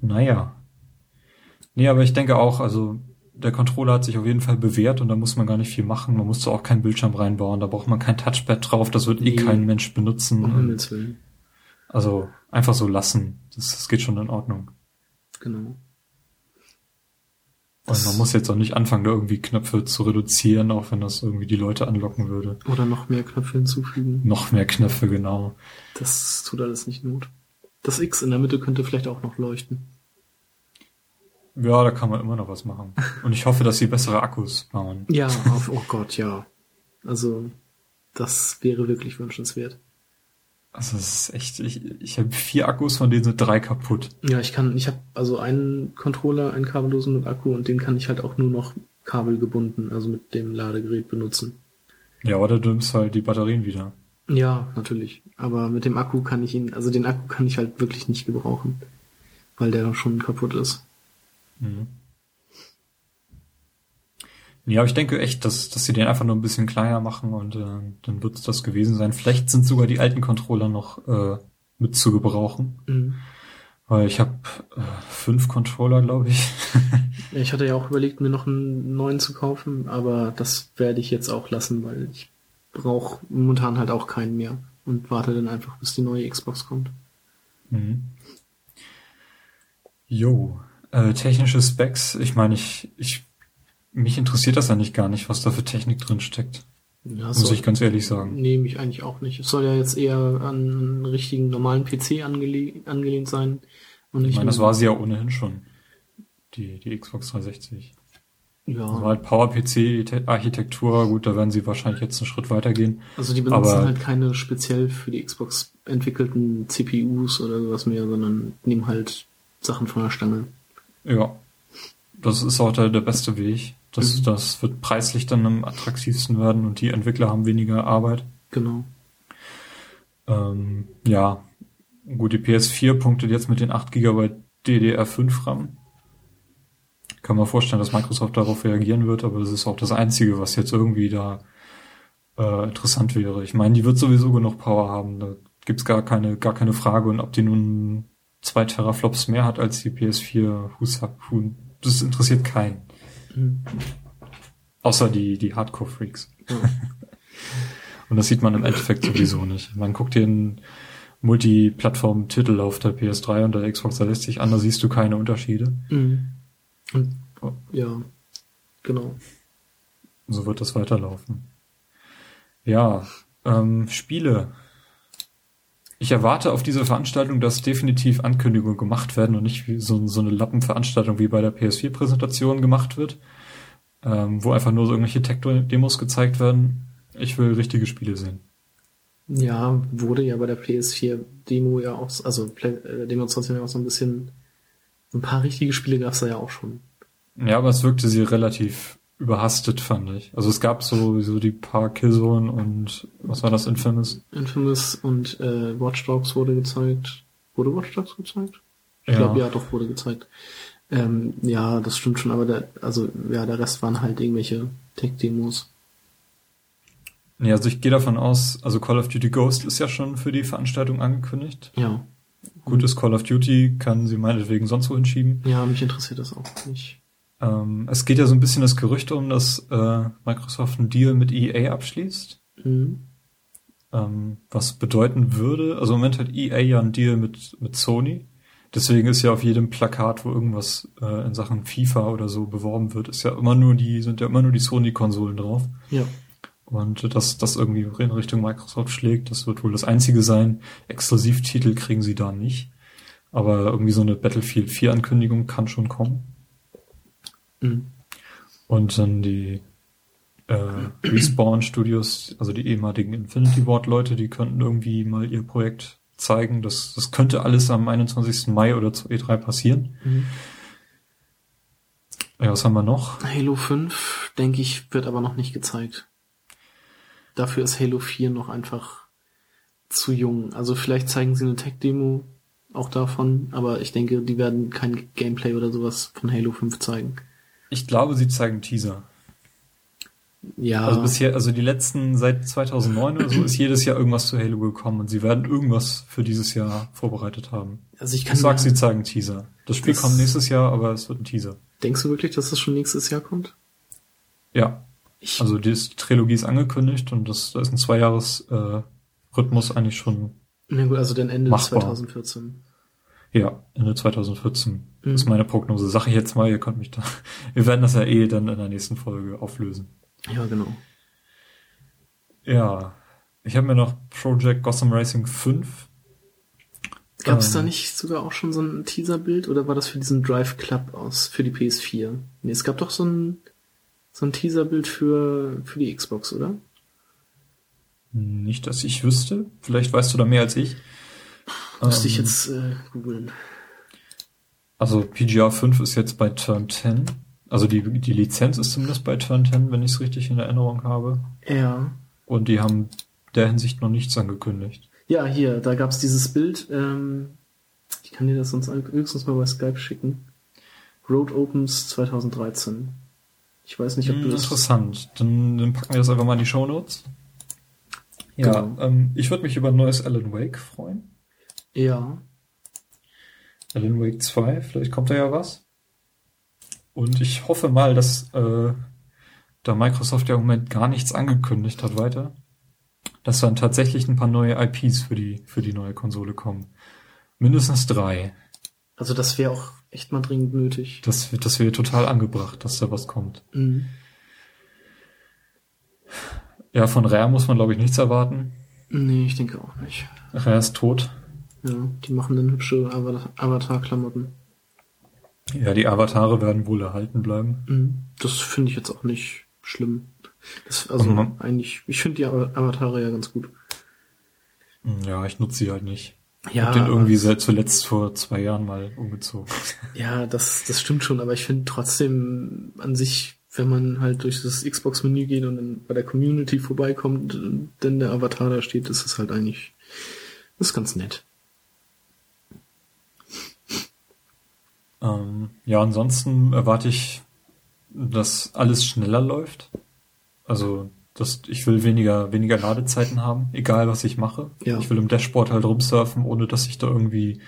Naja. Nee, aber ich denke auch, also der Controller hat sich auf jeden Fall bewährt und da muss man gar nicht viel machen. Man muss da auch keinen Bildschirm reinbauen, da braucht man kein Touchpad drauf, das wird eh Nee. kein Mensch benutzen. Willen. also einfach so lassen. Das, das geht schon in Ordnung. Genau. Und man muss jetzt auch nicht anfangen, da irgendwie Knöpfe zu reduzieren, auch wenn das irgendwie die Leute anlocken würde. Oder noch mehr Knöpfe hinzufügen. Noch mehr Knöpfe, genau. Das tut alles nicht Not. Das X in der Mitte könnte vielleicht auch noch leuchten. Ja, da kann man immer noch was machen. Und ich hoffe, dass sie bessere Akkus bauen. Ja, auf, oh Gott, ja. Also, das wäre wirklich wünschenswert. Also es ist echt, ich, ich habe vier Akkus, von denen sind drei kaputt. Ja, ich kann, ich habe also einen Controller, einen kabellosen mit Akku und den kann ich halt auch nur noch kabelgebunden, also mit dem Ladegerät benutzen. Ja, oder du nimmst halt die Batterien wieder. Ja, natürlich. Aber mit dem Akku kann ich ihn, also den Akku kann ich halt wirklich nicht gebrauchen, weil der schon kaputt ist. Mhm. Ja, aber ich denke echt, dass, dass sie den einfach nur ein bisschen kleiner machen und äh, dann wird es das gewesen sein. Vielleicht sind sogar die alten Controller noch äh, mit zu gebrauchen. Mhm. Weil ich habe äh, fünf Controller, glaube ich. Ich hatte ja auch überlegt, mir noch einen neuen zu kaufen, aber das werde ich jetzt auch lassen, weil ich brauche momentan halt auch keinen mehr und warte dann einfach, bis die neue Xbox kommt. Mhm. Jo, äh, technische Specs. Ich meine, ich, ich, mich interessiert das eigentlich gar nicht, was da für Technik drin steckt. Ja, muss ich ganz ehrlich sagen. Nehme ich eigentlich auch nicht. Es soll ja jetzt eher an einen richtigen normalen PC angeleh angelehnt sein. Und ich meine, das war sie ja ohnehin schon. Die, die Xbox 360. Ja. Also halt Power-PC-Architektur, gut, da werden sie wahrscheinlich jetzt einen Schritt weitergehen. Also die benutzen aber, halt keine speziell für die Xbox entwickelten CPUs oder sowas mehr, sondern nehmen halt Sachen von der Stange. Ja. Das ist auch der, der beste Weg. Das, mhm. das wird preislich dann am attraktivsten werden und die Entwickler haben weniger Arbeit. Genau. Ähm, ja. Gut, die PS4 punktet jetzt mit den 8 GB DDR5 RAM kann man vorstellen, dass Microsoft darauf reagieren wird, aber das ist auch das Einzige, was jetzt irgendwie da äh, interessant wäre. Ich meine, die wird sowieso genug Power haben, da gibt's gar keine, gar keine Frage. Und ob die nun zwei Teraflops mehr hat als die PS4, Huhn, das interessiert keinen. Mhm. Außer die, die Hardcore-Freaks. Ja. Und das sieht man im Endeffekt sowieso nicht. Man guckt den Multiplattform-Titel auf der PS3 und der Xbox 360 an, da siehst du keine Unterschiede. Mhm. Und, ja, genau. So wird das weiterlaufen. Ja, ähm, Spiele. Ich erwarte auf dieser Veranstaltung, dass definitiv Ankündigungen gemacht werden und nicht wie so, so eine Lappenveranstaltung wie bei der PS4-Präsentation gemacht wird, ähm, wo einfach nur so irgendwelche Tech-Demos gezeigt werden. Ich will richtige Spiele sehen. Ja, wurde ja bei der PS4-Demo ja auch, also äh, Demonstration ja auch so ein bisschen ein paar richtige Spiele gab es da ja auch schon. Ja, aber es wirkte sie relativ überhastet, fand ich. Also es gab so, so die paar Killzone und was war das, Infamous? Infamous und äh, Watch Dogs wurde gezeigt. Wurde Watch Dogs gezeigt? Ich ja. glaube, ja, doch, wurde gezeigt. Ähm, ja, das stimmt schon, aber der, also ja, der Rest waren halt irgendwelche Tech-Demos. Nee, also ich gehe davon aus, also Call of Duty Ghost ist ja schon für die Veranstaltung angekündigt. Ja. Gutes Call of Duty kann sie meinetwegen sonst wo hinschieben. Ja, mich interessiert das auch nicht. Ähm, es geht ja so ein bisschen das Gerücht um, dass äh, Microsoft einen Deal mit EA abschließt. Mhm. Ähm, was bedeuten würde, also im Moment hat EA ja einen Deal mit, mit Sony. Deswegen ist ja auf jedem Plakat, wo irgendwas äh, in Sachen FIFA oder so beworben wird, ist ja immer nur die, sind ja immer nur die Sony-Konsolen drauf. Ja. Und dass das irgendwie in Richtung Microsoft schlägt, das wird wohl das einzige sein. Exklusivtitel kriegen sie da nicht. Aber irgendwie so eine Battlefield 4 Ankündigung kann schon kommen. Mhm. Und dann die äh, Respawn Studios, also die ehemaligen Infinity Ward Leute, die könnten irgendwie mal ihr Projekt zeigen. Das, das könnte alles am 21. Mai oder zur E3 passieren. Mhm. Ja, was haben wir noch? Halo 5, denke ich, wird aber noch nicht gezeigt. Dafür ist Halo 4 noch einfach zu jung. Also vielleicht zeigen sie eine Tech-Demo auch davon, aber ich denke, die werden kein Gameplay oder sowas von Halo 5 zeigen. Ich glaube, sie zeigen Teaser. Ja. Also bisher, also die letzten, seit 2009 oder so, ist jedes Jahr irgendwas zu Halo gekommen und sie werden irgendwas für dieses Jahr vorbereitet haben. Also ich kann ich sag, sie zeigen Teaser. Das Spiel das kommt nächstes Jahr, aber es wird ein Teaser. Denkst du wirklich, dass das schon nächstes Jahr kommt? Ja. Ich also die Trilogie ist angekündigt und das, da ist ein Zweijahres äh, eigentlich schon. Na gut, also dann Ende machbar. 2014. Ja, Ende 2014 mhm. ist meine Prognose. Sag ich jetzt mal, ihr könnt mich da. Wir werden das ja eh dann in der nächsten Folge auflösen. Ja, genau. Ja. Ich habe mir noch Project Gotham Racing 5. Gab es ähm, da nicht sogar auch schon so ein Teaserbild oder war das für diesen Drive Club aus für die PS4? Nee, es gab doch so ein so ein Teaserbild für, für die Xbox, oder? Nicht, dass ich wüsste. Vielleicht weißt du da mehr als ich. Müsste ähm, ich jetzt äh, googeln. Also PGR 5 ist jetzt bei Turn 10. Also die, die Lizenz ist zumindest bei Turn 10, wenn ich es richtig in Erinnerung habe. Ja. Und die haben der Hinsicht noch nichts angekündigt. Ja, hier, da gab es dieses Bild. Ähm, ich kann dir das sonst höchstens mal bei Skype schicken. Road Opens 2013. Ich weiß nicht, ob du das. Interessant. Dann, dann packen wir das einfach mal in die Show Notes. Ja, genau. ähm, ich würde mich über ein neues Alan Wake freuen. Ja. Alan Wake 2, vielleicht kommt da ja was. Und ich hoffe mal, dass äh, da Microsoft ja im Moment gar nichts angekündigt hat weiter, dass dann tatsächlich ein paar neue IPs für die, für die neue Konsole kommen. Mindestens drei. Also das wäre auch echt mal dringend nötig. Das, das wäre total angebracht, dass da was kommt. Mhm. Ja, von Rare muss man, glaube ich, nichts erwarten. Nee, ich denke auch nicht. Rare ist tot. Ja, die machen dann hübsche Avatar-Klamotten. Ja, die Avatare werden wohl erhalten bleiben. Mhm. Das finde ich jetzt auch nicht schlimm. Das, also Mhm. eigentlich, ich finde die Avatare ja ganz gut. Ja, ich nutze sie halt nicht. Ich Ja, hab den irgendwie seit zuletzt vor zwei Jahren mal umgezogen. Ja, das, das stimmt schon, aber ich finde trotzdem an sich, wenn man halt durch das Xbox-Menü geht und dann bei der Community vorbeikommt, dann der Avatar da steht, ist es halt eigentlich, ist ganz nett. Ähm, ja, ansonsten erwarte ich, dass alles schneller läuft. Also, dass ich will weniger, weniger Ladezeiten haben, egal was ich mache. Ja. Ich will im Dashboard halt rumsurfen, ohne dass ich da irgendwie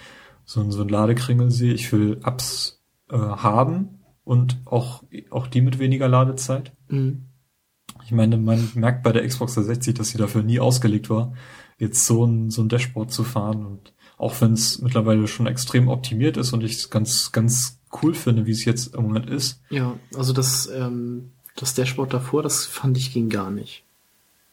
so, ein- so ein Ladekringel sehe. Ich will Apps äh, haben und auch, auch die mit weniger Ladezeit. Mhm. Ich meine, man merkt bei der Xbox 360, dass sie dafür nie ausgelegt war, jetzt so ein, so ein Dashboard zu fahren. Und auch wenn es mittlerweile schon extrem optimiert ist und ich es ganz, ganz cool finde, wie es jetzt im Moment ist. Ja, also das, ähm, das Dashboard davor, das fand ich ging gar nicht.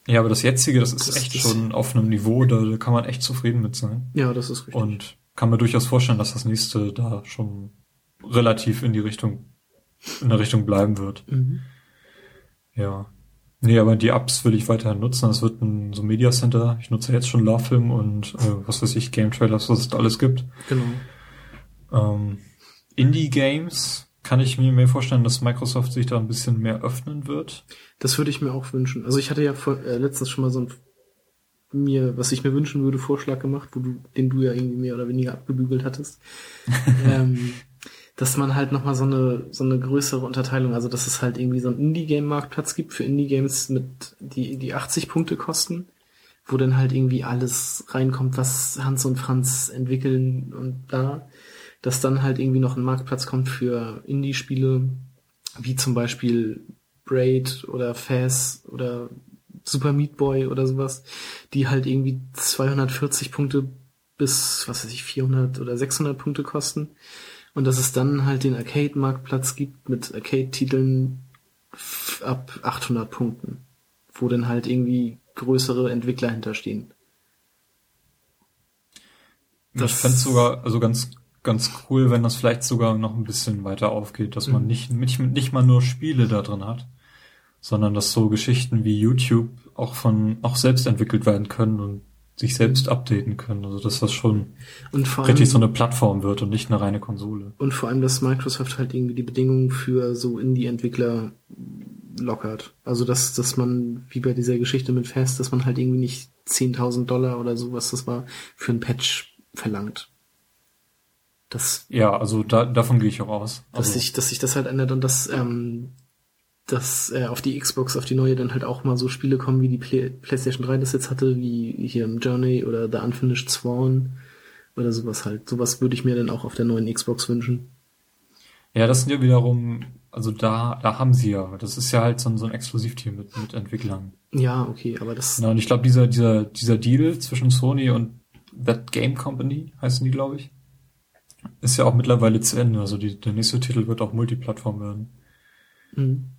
Ja, aber das jetzige, das ist Das- echt das- schon auf einem Niveau, da, da kann man echt zufrieden mit sein. Ja, das ist richtig. Und kann mir durchaus vorstellen, dass das nächste da schon relativ in die Richtung, in der Richtung bleiben wird. Mhm. Ja. Nee, aber die Apps will ich weiterhin nutzen. Das wird ein so Media Center. Ich nutze jetzt schon Lovefilm und äh, was weiß ich, Game Trailers, was es da alles gibt. Genau. Ähm, Indie-Games kann ich mir mehr vorstellen, dass Microsoft sich da ein bisschen mehr öffnen wird. Das würde ich mir auch wünschen. Also ich hatte ja vor, äh, letztens schon mal so ein mir, was ich mir wünschen würde, Vorschlag gemacht, wo du, den du ja irgendwie mehr oder weniger abgebügelt hattest. ähm, dass man halt nochmal so eine, so eine größere Unterteilung, also dass es halt irgendwie so einen Indie-Game-Marktplatz gibt für Indie-Games mit, die, die 80 Punkte kosten, wo dann halt irgendwie alles reinkommt, was Hans und Franz entwickeln und da, dass dann halt irgendwie noch ein Marktplatz kommt für Indie-Spiele, wie zum Beispiel Braid oder Faz oder Super Meat Boy oder sowas, die halt irgendwie 240 Punkte bis, was weiß ich, 400 oder 600 Punkte kosten. Und dass es dann halt den Arcade-Marktplatz gibt mit Arcade-Titeln ab 800 Punkten, wo dann halt irgendwie größere Entwickler hinterstehen. ich Das- fände sogar, also ganz, ganz cool, wenn das vielleicht sogar noch ein bisschen weiter aufgeht, dass man Mhm. nicht, nicht, nicht mal nur Spiele da drin hat, sondern dass so Geschichten wie YouTube auch von, auch selbst entwickelt werden können und sich selbst updaten können. Also dass das schon vor allem, richtig so eine Plattform wird und nicht eine reine Konsole. und vor allem, dass Microsoft halt irgendwie die Bedingungen für so Indie-Entwickler lockert. Also, dass, dass man, wie bei dieser Geschichte mit Fast, dass man halt irgendwie nicht 10.000 Dollar oder sowas, das war, für ein Patch verlangt. Das Ja, also da, davon gehe ich auch aus. dass Also, sich, dass sich das halt ändert und dass, ähm, dass äh, auf die Xbox, auf die neue dann halt auch mal so Spiele kommen, wie die Play PlayStation 3 das jetzt hatte, wie hier im Journey oder The Unfinished Swan oder sowas halt. Sowas würde ich mir dann auch auf der neuen Xbox wünschen. ja, das sind ja wiederum, also da, da haben sie ja, das ist ja halt so ein, so ein Exklusivteam mit, mit Entwicklern. Ja, okay, aber das, Genau, und ich glaube, dieser, dieser, dieser Deal zwischen Sony und That Game Company, heißen die, glaube ich, ist ja auch mittlerweile zu Ende. Also die, der nächste Titel wird auch Multiplattform werden. Hm.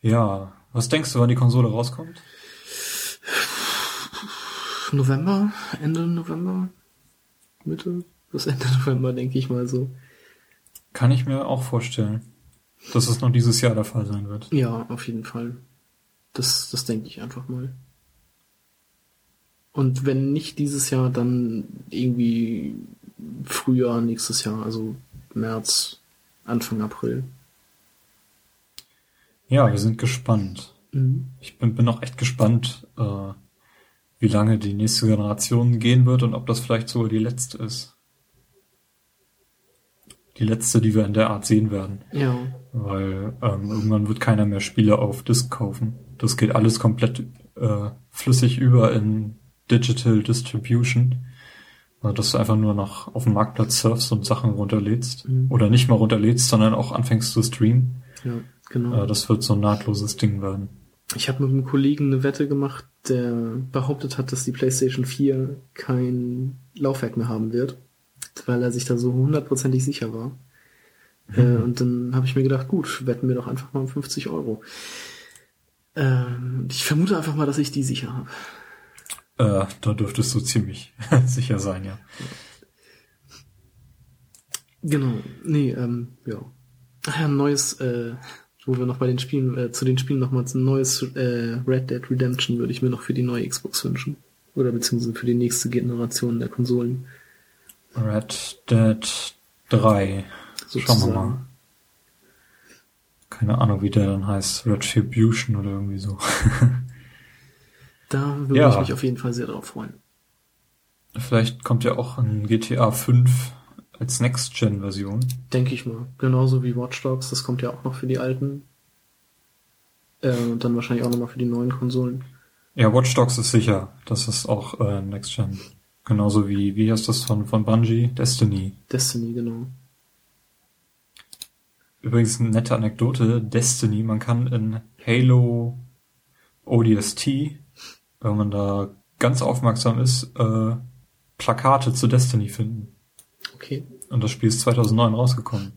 Ja, was denkst du, wann die Konsole rauskommt? November, Ende November, Mitte, bis Ende November, denke ich mal so. Kann ich mir auch vorstellen, dass es noch dieses Jahr der Fall sein wird. Ja, auf jeden Fall. Das, das denke ich einfach mal. Und wenn nicht dieses Jahr, dann irgendwie Frühjahr nächstes Jahr, also März, Anfang April. Ja, wir sind gespannt. Mhm. Ich bin, bin auch echt gespannt, äh, wie lange die nächste Generation gehen wird und ob das vielleicht sogar die letzte ist. Die letzte, die wir in der Art sehen werden. Ja, Weil ähm, irgendwann wird keiner mehr Spiele auf Disk kaufen. Das geht alles komplett äh, flüssig über in Digital Distribution. Also, dass du einfach nur noch auf dem Marktplatz surfst und Sachen runterlädst. Mhm. Oder nicht mal runterlädst, sondern auch anfängst zu streamen. ja, genau. Äh, das wird so ein nahtloses Ding werden. Ich habe mit einem Kollegen eine Wette gemacht, der behauptet hat, dass die PlayStation 4 kein Laufwerk mehr haben wird, weil er sich da so hundertprozentig sicher war. Äh, und dann habe ich mir gedacht, gut, wetten wir doch einfach mal um 50 Euro. Ähm, ich vermute einfach mal, dass ich die sicher habe. Äh, da dürftest du ziemlich sicher sein, ja. Genau. Nee, ähm, ja. Ach ja, ein neues, äh, wo wir noch bei den Spielen, äh, zu den Spielen nochmals ein neues äh, Red Dead Redemption würde ich mir noch für die neue Xbox wünschen. Oder beziehungsweise für die nächste Generation der Konsolen. Red Dead 3. Sozusagen. Schauen wir mal. Keine Ahnung, wie der dann heißt. Retribution oder irgendwie so. da würde ja. ich mich auf jeden Fall sehr drauf freuen. Vielleicht kommt ja auch ein GTA 5 als Next-Gen-Version. Denke ich mal. Genauso wie Watch Dogs, das kommt ja auch noch für die alten. Äh, und dann wahrscheinlich auch nochmal für die neuen Konsolen. Ja, Watch Dogs ist sicher. Das ist auch äh, Next-Gen. Genauso wie, wie heißt das von, von Bungie? Destiny. Destiny, genau. Übrigens eine nette Anekdote. Destiny, man kann in Halo ODST, wenn man da ganz aufmerksam ist, äh, Plakate zu Destiny finden. Okay. Und das Spiel ist 2009 rausgekommen.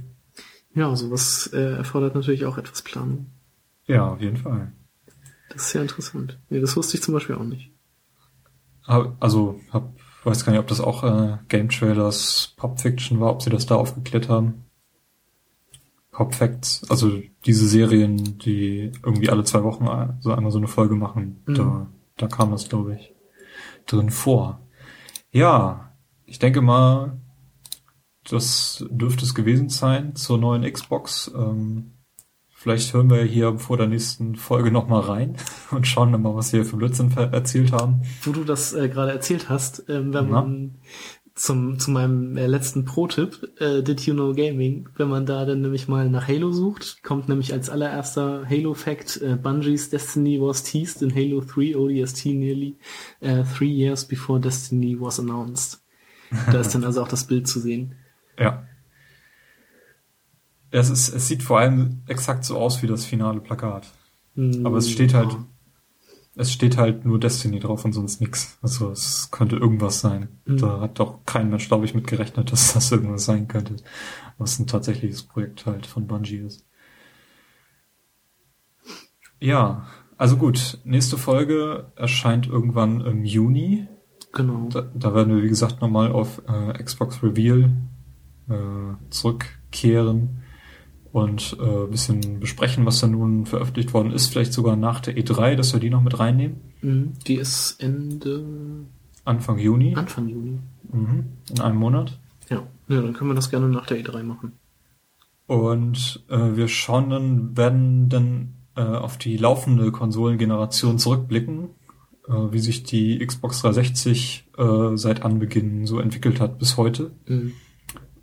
ja, sowas äh, erfordert natürlich auch etwas Planung. Ja, auf jeden Fall. Das ist ja interessant. Nee, das wusste ich zum Beispiel auch nicht. Also, hab, weiß gar nicht, ob das auch äh, Game Trailers Pop Fiction war, ob sie das da aufgeklärt haben. Pop Facts, also diese Serien, die irgendwie alle zwei Wochen so einmal so eine Folge machen, mhm. da, da kam das, glaube ich, drin vor. Ja, ich denke mal, das dürfte es gewesen sein zur neuen Xbox. Ähm, vielleicht hören wir hier vor der nächsten Folge nochmal rein und schauen dann mal, was wir für Blödsinn erzählt haben. Wo du das äh, gerade erzählt hast, ähm, wenn man zum, zu meinem äh, letzten Pro-Tipp, äh, Did You Know Gaming, wenn man da dann nämlich mal nach Halo sucht, kommt nämlich als allererster Halo-Fact, äh, Bungie's Destiny was teased in Halo 3 ODST nearly uh, three years before Destiny was announced. Da ist dann also auch das Bild zu sehen. Ja. Es, ist, es sieht vor allem exakt so aus wie das finale Plakat. Mm, Aber es steht halt, es steht halt nur Destiny drauf und sonst nix. Also es könnte irgendwas sein. Mm. Da hat doch kein Mensch, glaube ich, mit gerechnet, dass das irgendwas sein könnte. Was ein tatsächliches Projekt halt von Bungie ist. Ja, also gut. Nächste Folge erscheint irgendwann im Juni. Genau. Da, da werden wir, wie gesagt, nochmal auf äh, Xbox Reveal äh, zurückkehren und äh, bisschen besprechen, was da nun veröffentlicht worden ist. Vielleicht sogar nach der E3, dass wir die noch mit reinnehmen. Mhm. Die ist Ende... Anfang Juni. Anfang Juni. Mhm. In einem Monat. Ja. ja, dann können wir das gerne nach der E3 machen. Und äh, wir schauen dann, werden dann äh, auf die laufende Konsolengeneration zurückblicken äh, wie sich die Xbox 360 äh, seit Anbeginn so entwickelt hat bis heute. Mhm.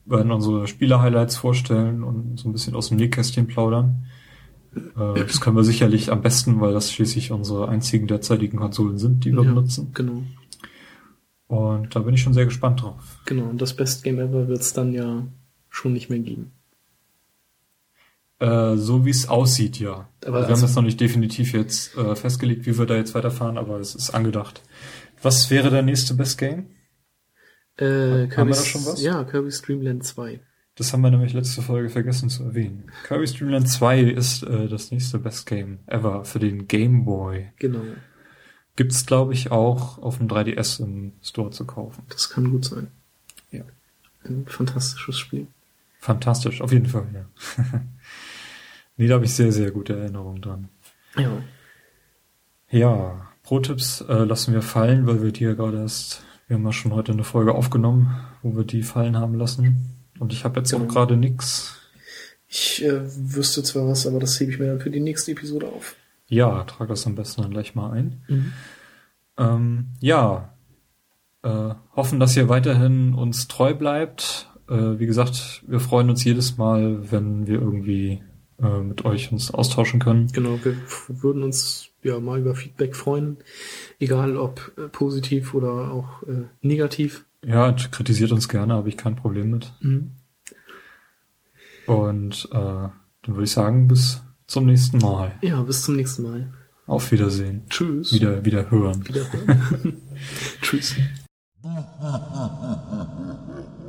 Werden unsere Spieler-Highlights vorstellen und so ein bisschen aus dem Nähkästchen plaudern. Äh, das können wir sicherlich am besten, weil das schließlich unsere einzigen derzeitigen Konsolen sind, die wir ja, benutzen. Genau. Und da bin ich schon sehr gespannt drauf. Genau, und das Best Game Ever wird es dann ja schon nicht mehr geben. Äh, so wie es aussieht, ja. Aber also wir haben das noch nicht definitiv jetzt äh, festgelegt, wie wir da jetzt weiterfahren, aber es ist angedacht. Was wäre der nächste Best Game? Äh, haben wir da schon was? Ja, Kirby Streamland 2. Das haben wir nämlich letzte Folge vergessen zu erwähnen. Kirby Streamland 2 ist äh, das nächste Best Game ever für den Game Boy. Genau. Gibt's, glaube ich, auch auf dem 3DS im Store zu kaufen. Das kann gut sein. Ja. Ein fantastisches Spiel. Fantastisch, auf jeden Fall, ja. Nee, da habe ich sehr, sehr gute Erinnerungen dran. Ja. Ja, Pro-Tipps äh, lassen wir fallen, weil wir die ja gerade erst, wir haben ja schon heute eine Folge aufgenommen, wo wir die fallen haben lassen. Und ich habe jetzt genau. auch gerade nix. Ich äh, wüsste zwar was, aber das hebe ich mir dann für die nächste Episode auf. Ja, trag das am besten dann gleich mal ein. Mhm. Ähm, ja, äh, hoffen, dass ihr weiterhin uns treu bleibt. Äh, wie gesagt, wir freuen uns jedes Mal, wenn wir irgendwie äh, mit euch uns austauschen können. Genau, wir würden uns ja mal über Feedback freuen, egal ob äh, positiv oder auch äh, negativ. Ja, kritisiert uns gerne, habe ich kein Problem mit. Mhm. Und äh, dann würde ich sagen, bis zum nächsten Mal. Ja, bis zum nächsten Mal. Auf Wiedersehen. Tschüss. Wieder, wieder hören. Wieder hören. Tschüss.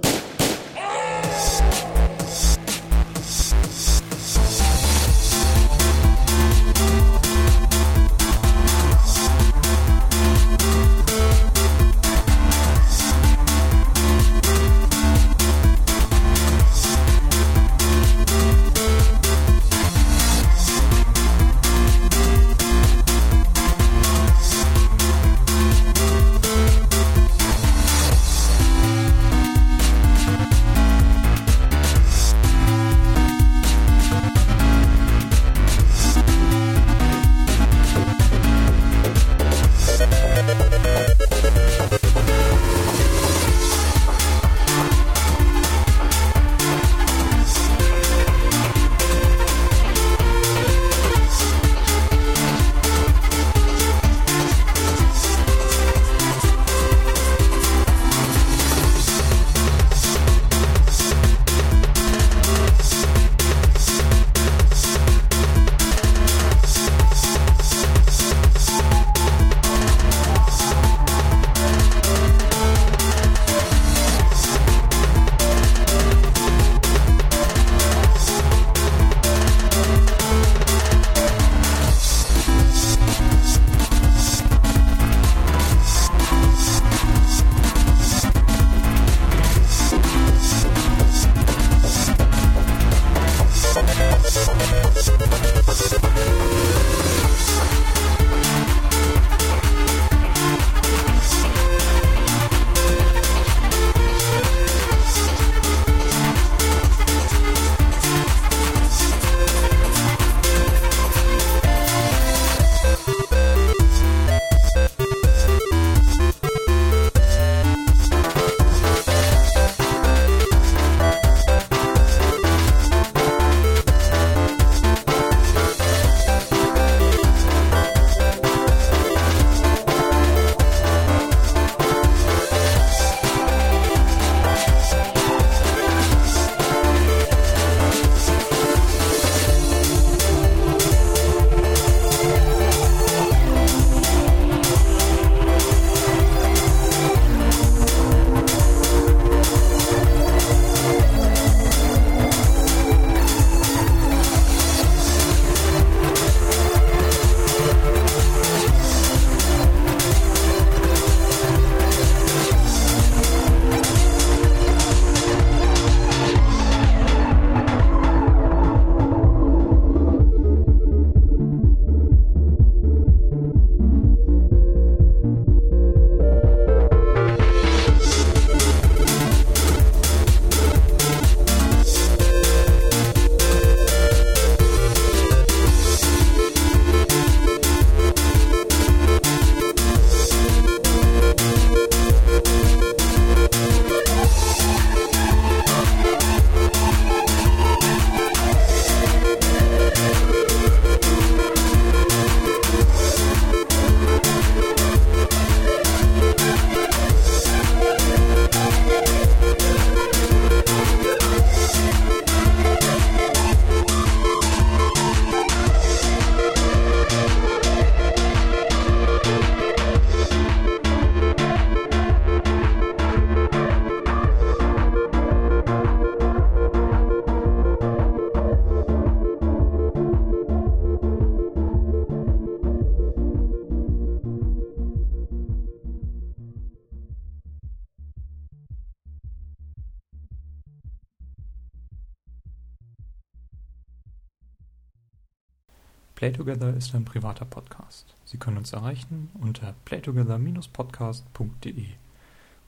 Playtogether ist ein privater Podcast. Sie können uns erreichen unter playtogether-podcast.de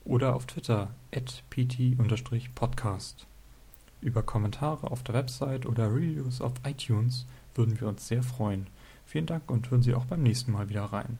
oder auf Twitter at pt-podcast. Über Kommentare auf der Website oder Reviews auf iTunes würden wir uns sehr freuen. Vielen Dank und hören Sie auch beim nächsten Mal wieder rein.